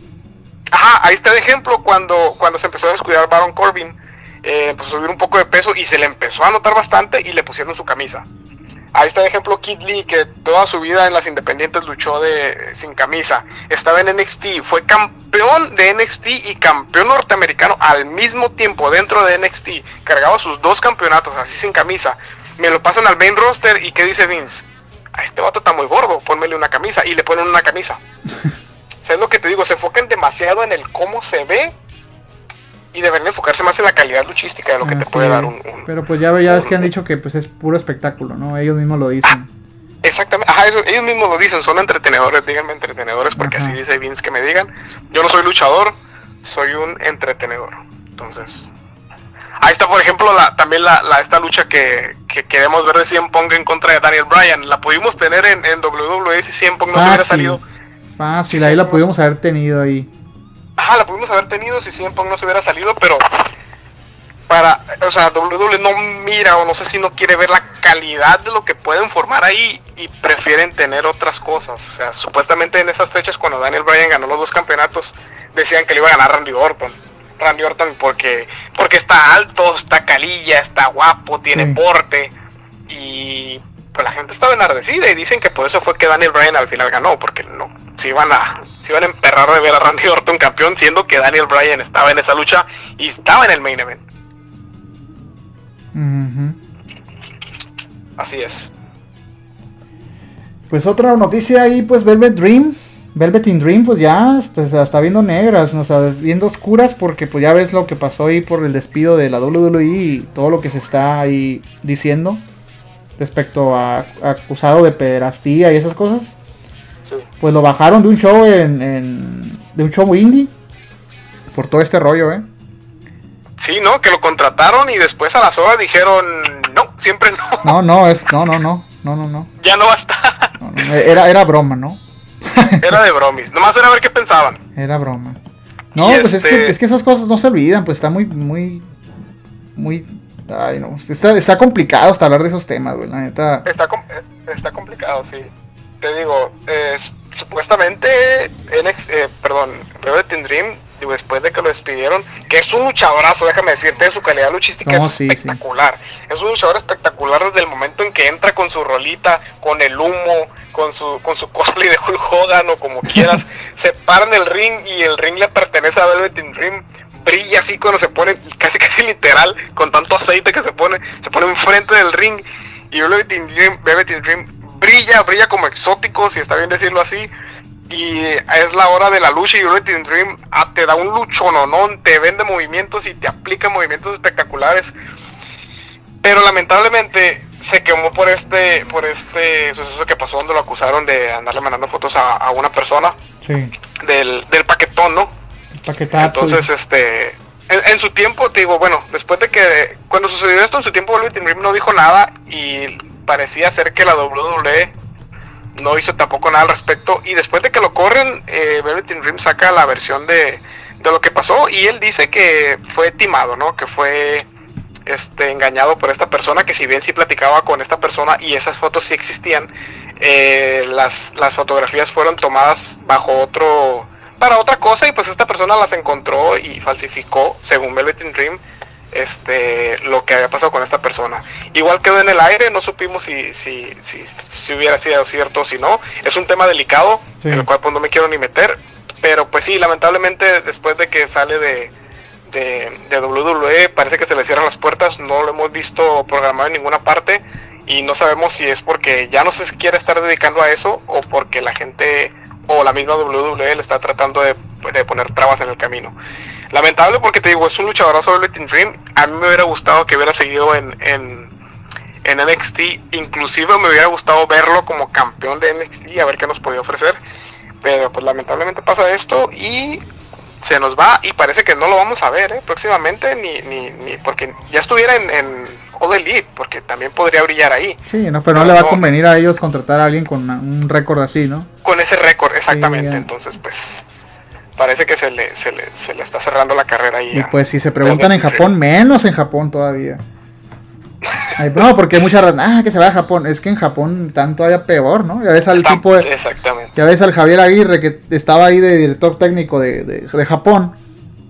Ajá, ahí está de ejemplo cuando, cuando se empezó a descuidar Baron Corbin. Eh, empezó a subir un poco de peso y se le empezó a notar bastante y le pusieron su camisa. Ahí está de ejemplo Kid Lee, que toda su vida en las independientes luchó de sin camisa. Estaba en NXT, fue campeón de NXT y campeón norteamericano al mismo tiempo dentro de NXT. Cargaba sus dos campeonatos así sin camisa. Me lo pasan al main roster y ¿qué dice Vince? A este vato está muy gordo, ponmele una camisa. Y le ponen una camisa. o lo que te digo, se enfocan demasiado en el cómo se ve y deberían enfocarse más en la calidad luchística de lo que te puede dar un, Pero pues ya, ya ves que han dicho que pues es puro espectáculo, ¿no? Ellos mismos lo dicen. Ah, exactamente, ajá, ellos mismos lo dicen, son entretenedores, díganme entretenedores, porque así dice Vince que me digan. Yo no soy luchador, soy un entretenedor. Entonces, ahí está, por ejemplo, la, también la, esta lucha que, queremos ver de CM Punk en contra de Daniel Bryan. La pudimos tener en, en WWE si CM Punk no hubiera salido. Fácil, ahí la pudimos haber tenido ahí ajá, la pudimos haber tenido si siempre no se hubiera salido, pero para, o sea, WWE no mira o no sé si no quiere ver la calidad de lo que pueden formar ahí y prefieren tener otras cosas. O sea, supuestamente en esas fechas cuando Daniel Bryan ganó los dos campeonatos, decían que le iba a ganar Randy Orton. Randy Orton porque, porque está alto, está calilla, está guapo, tiene porte y pues la gente estaba enardecida y dicen que por eso fue que Daniel Bryan al final ganó, porque no, se iban a, se iban a emperrar de ver a Randy Orton campeón, siendo que Daniel Bryan estaba en esa lucha y estaba en el main event. Así es. Pues otra noticia ahí, pues Velvet Dream. Velvet in Dream, pues ya está, está viendo negras, no está viendo oscuras, porque pues ya ves lo que pasó ahí por el despido de la WWE y todo lo que se está ahí diciendo respecto a, acusado de pederastía y esas cosas. Pues lo bajaron de un show en, de un show indie por todo este rollo, ¿eh? Sí, ¿no? Que lo contrataron y después a las horas dijeron, no, siempre no. No, no, es, no, no, no, no, no, no. Ya no va a estar. era, era broma, ¿no? era de bromis, nomás era ver qué pensaban. Era broma. No, pues es, que, este es que esas cosas no se olvidan, pues está muy, muy, muy Ay, no. Está, está complicado hasta hablar de esos temas, güey, la neta. Está, eh, está complicado, sí. Te digo, supuestamente, NX, eh, perdón, Velvet Dream, después de que lo despidieron, que es un luchadorazo, déjame decirte, su calidad luchística es espectacular. Es un luchador espectacular desde el momento en que entra con su rolita, con el humo, con su, con su cosplay de Hulk Hogan o como quieras, se para en el ring y el ring le pertenece a Velvet Dream brilla así cuando se pone, casi casi literal, con tanto aceite que se pone, se pone enfrente del ring y Velvet in Dream, brilla, brilla como exótico, si está bien decirlo así. Y es la hora de la lucha y Velvet in Dream ah, te da un luchononón, te vende movimientos y te aplica movimientos espectaculares. Pero lamentablemente se quemó por este por este suceso que pasó donde lo acusaron de andarle mandando fotos a, una persona del, del paquetón, ¿no? Entonces, este, en, su tiempo, te digo, bueno, después de que, cuando sucedió esto, en su tiempo Velvet Dream no dijo nada y parecía ser que la WWE no hizo tampoco nada al respecto. Y después de que lo corren, eh, Velvet Dream saca la versión de, de lo que pasó y él dice que fue timado, ¿no? Que fue este, engañado por esta persona, que si bien sí platicaba con esta persona y esas fotos sí existían, eh, las, las fotografías fueron tomadas bajo otro para otra cosa y pues esta persona las encontró y falsificó, según Velvet Dream, este lo que había pasado con esta persona. Igual quedó en el aire, no supimos si, si, si, si hubiera sido cierto o si no. Es un tema delicado, Sí. en el cual pues no me quiero ni meter. Pero pues sí, lamentablemente después de que sale de, de, de WWE parece que se le cierran las puertas, no lo hemos visto programado en ninguna parte y no sabemos si es porque ya no se quiere estar dedicando a eso o porque la gente o la misma WWE le está tratando de, de poner trabas en el camino. Lamentable porque te digo, es un luchador sobre Dream. A mí me hubiera gustado que hubiera seguido en, en, NXT. Inclusive me hubiera gustado verlo como campeón de NXT a ver qué nos podía ofrecer. Pero pues lamentablemente pasa esto y se nos va y parece que no lo vamos a ver ¿eh? próximamente ni, ni, ni porque ya estuviera en All Elite porque también podría brillar ahí Sí, no, pero no, le va a convenir a ellos contratar a alguien con una- un récord así, ¿no? con ese récord exactamente entonces pues parece que se le, se le, se le está cerrando la carrera ahí Y pues si se preguntan en Japón, menos en Japón todavía. Ay, no, porque hay mucha raza, ah, que se va a Japón. Es que en Japón están todavía peor, ¿no? Ya ves al Dream. tipo, de- exactamente ya ves al Javier Aguirre que estaba ahí de director técnico de, de- de Japón.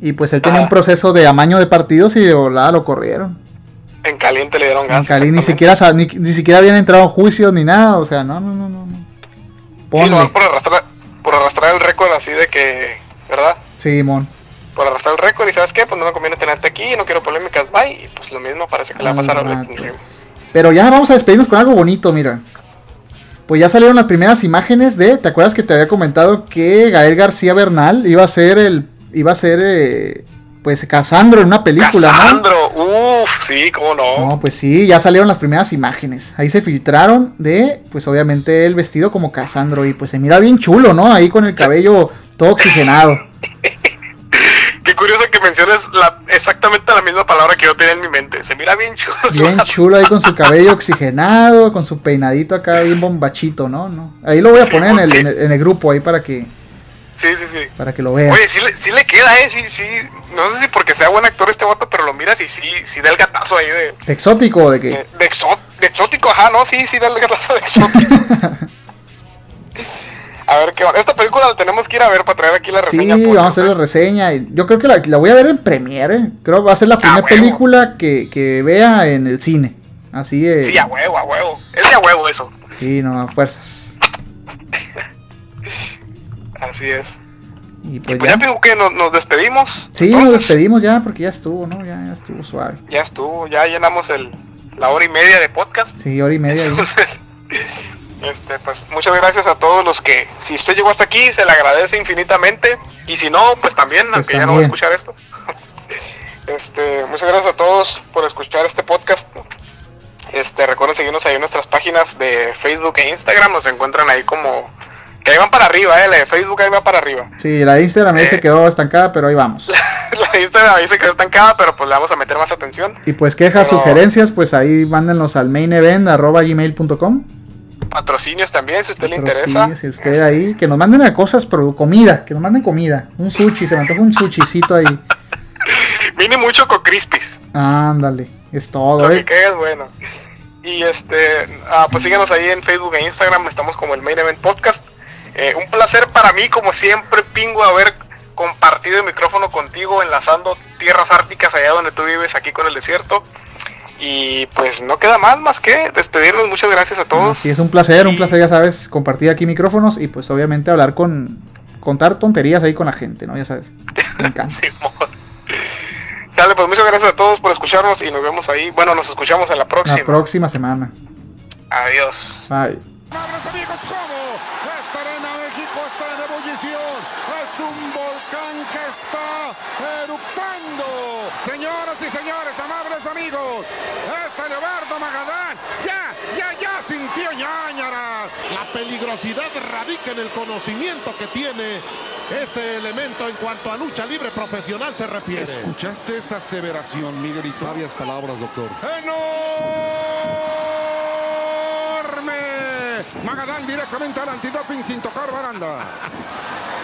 Y pues él tenía un proceso de amaño de partidos y de volada lo corrieron. En caliente le dieron En gas Cali ni exactamente. siquiera, ni, ni siquiera habían entrado en juicios ni nada. O sea, no, no, no, no. no. Sí, nomás por arrastrar por arrastrar el récord así de que verdad Sí, mon. por arrastrar el récord y sabes qué pues no me conviene tenerte aquí no quiero polémicas bye y pues lo mismo parece que le va a pasar a. Pero ya vamos a despedirnos con algo bonito, mira. Pues ya salieron las primeras imágenes de, ¿te acuerdas que te había comentado que Gael García Bernal iba a ser el iba a ser eh, pues Casandro en una película, Casandro, sí, cómo no. ¿no? Pues sí, ya salieron las primeras imágenes. Ahí se filtraron de pues obviamente el vestido como Casandro y pues se mira bien chulo, ¿no? Ahí con el cabello todo oxigenado. Qué curioso que menciones la, exactamente la misma palabra que yo tenía en mi mente. Se mira bien chulo. Bien chulo ahí con su cabello oxigenado, con su peinadito acá bien bombachito, ¿no? ¿No? Ahí lo voy a poner en el, sí. en el- en el grupo ahí para que Sí, sí, sí. para que lo vean. Oye, sí le, sí le queda, eh, sí, sí. No sé si porque sea buen actor este vato, pero lo miras y sí, sí da el gatazo ahí de, Exótico de que de, de exó- de exótico, ajá, no, sí, sí da el gatazo de exótico. a ver qué onda. Esta película la tenemos que ir a ver para traer aquí la Sí, reseña. vamos a hacer la ¿eh? reseña. y Yo creo que la, la voy a ver en premiere. ¿eh? Creo que va a ser la primera huevo. película que, que vea en el cine. Así es. Sí, a huevo, a huevo. Es de a huevo eso. Sí, no, a fuerzas. Así es. Y pues Pues ya. ya nos, nos despedimos. Sí, nos despedimos ya porque ya estuvo, ¿no? Ya, ya estuvo suave. Ya estuvo, ya llenamos el, la hora y media de podcast. Sí, hora y media. Entonces, este, pues muchas gracias a todos los que, si usted llegó hasta aquí, se le agradece infinitamente. Y si no, pues también, Pues aunque ya no va a escuchar esto. Este, muchas gracias a todos por escuchar este podcast. Este, recuerden seguirnos ahí en nuestras páginas de Facebook e Instagram. Nos encuentran ahí como que ahí van para arriba, eh, la de Facebook ahí va para arriba. Sí, la de Instagram ahí Eh. se quedó estancada, pero ahí vamos. La de Instagram ahí se quedó estancada, pero pues le vamos a meter más atención. Y pues quejas, Pero- sugerencias, pues ahí mándenlos al mainevent.gmail.com. Patrocinios también, si a usted le interesa. si usted ahí, que nos manden a cosas, pero comida, que nos manden comida. Un sushi, se me antoja un sushicito ahí. Mini mucho con crispis. Ándale, es todo, Lo ¿eh? que quede es bueno. Y este, ah, pues síganos ahí en Facebook e Instagram, estamos como el Main Event Podcast. Eh, un placer para mí, como siempre, Pingo, haber compartido el micrófono contigo, enlazando tierras árticas allá donde tú vives, aquí con el desierto. Y pues no queda más más que despedirnos. Muchas gracias a todos. Sí, es un placer, un placer, ya sabes, compartir aquí micrófonos y pues obviamente hablar con, contar tonterías ahí con la gente, ¿no? Ya sabes, me encanta. Dale, pues muchas gracias a todos por escucharnos y nos vemos ahí. Bueno, nos escuchamos en la La próxima. próxima semana. Adiós. Bye. Amables amigos, ¿cómo? Esta arena México está en ebullición. Es un volcán que está eruptando. Señoras y señores, amables amigos, este Leobardo Magadán ya, ya, ya sintió ñañaras. La peligrosidad radica en el conocimiento que tiene este elemento en cuanto a lucha libre profesional se refiere. ¿Escuchaste esa aseveración, Miguel? Y sabias palabras, doctor. enorme. Magadán directamente al antidoping sin tocar baranda.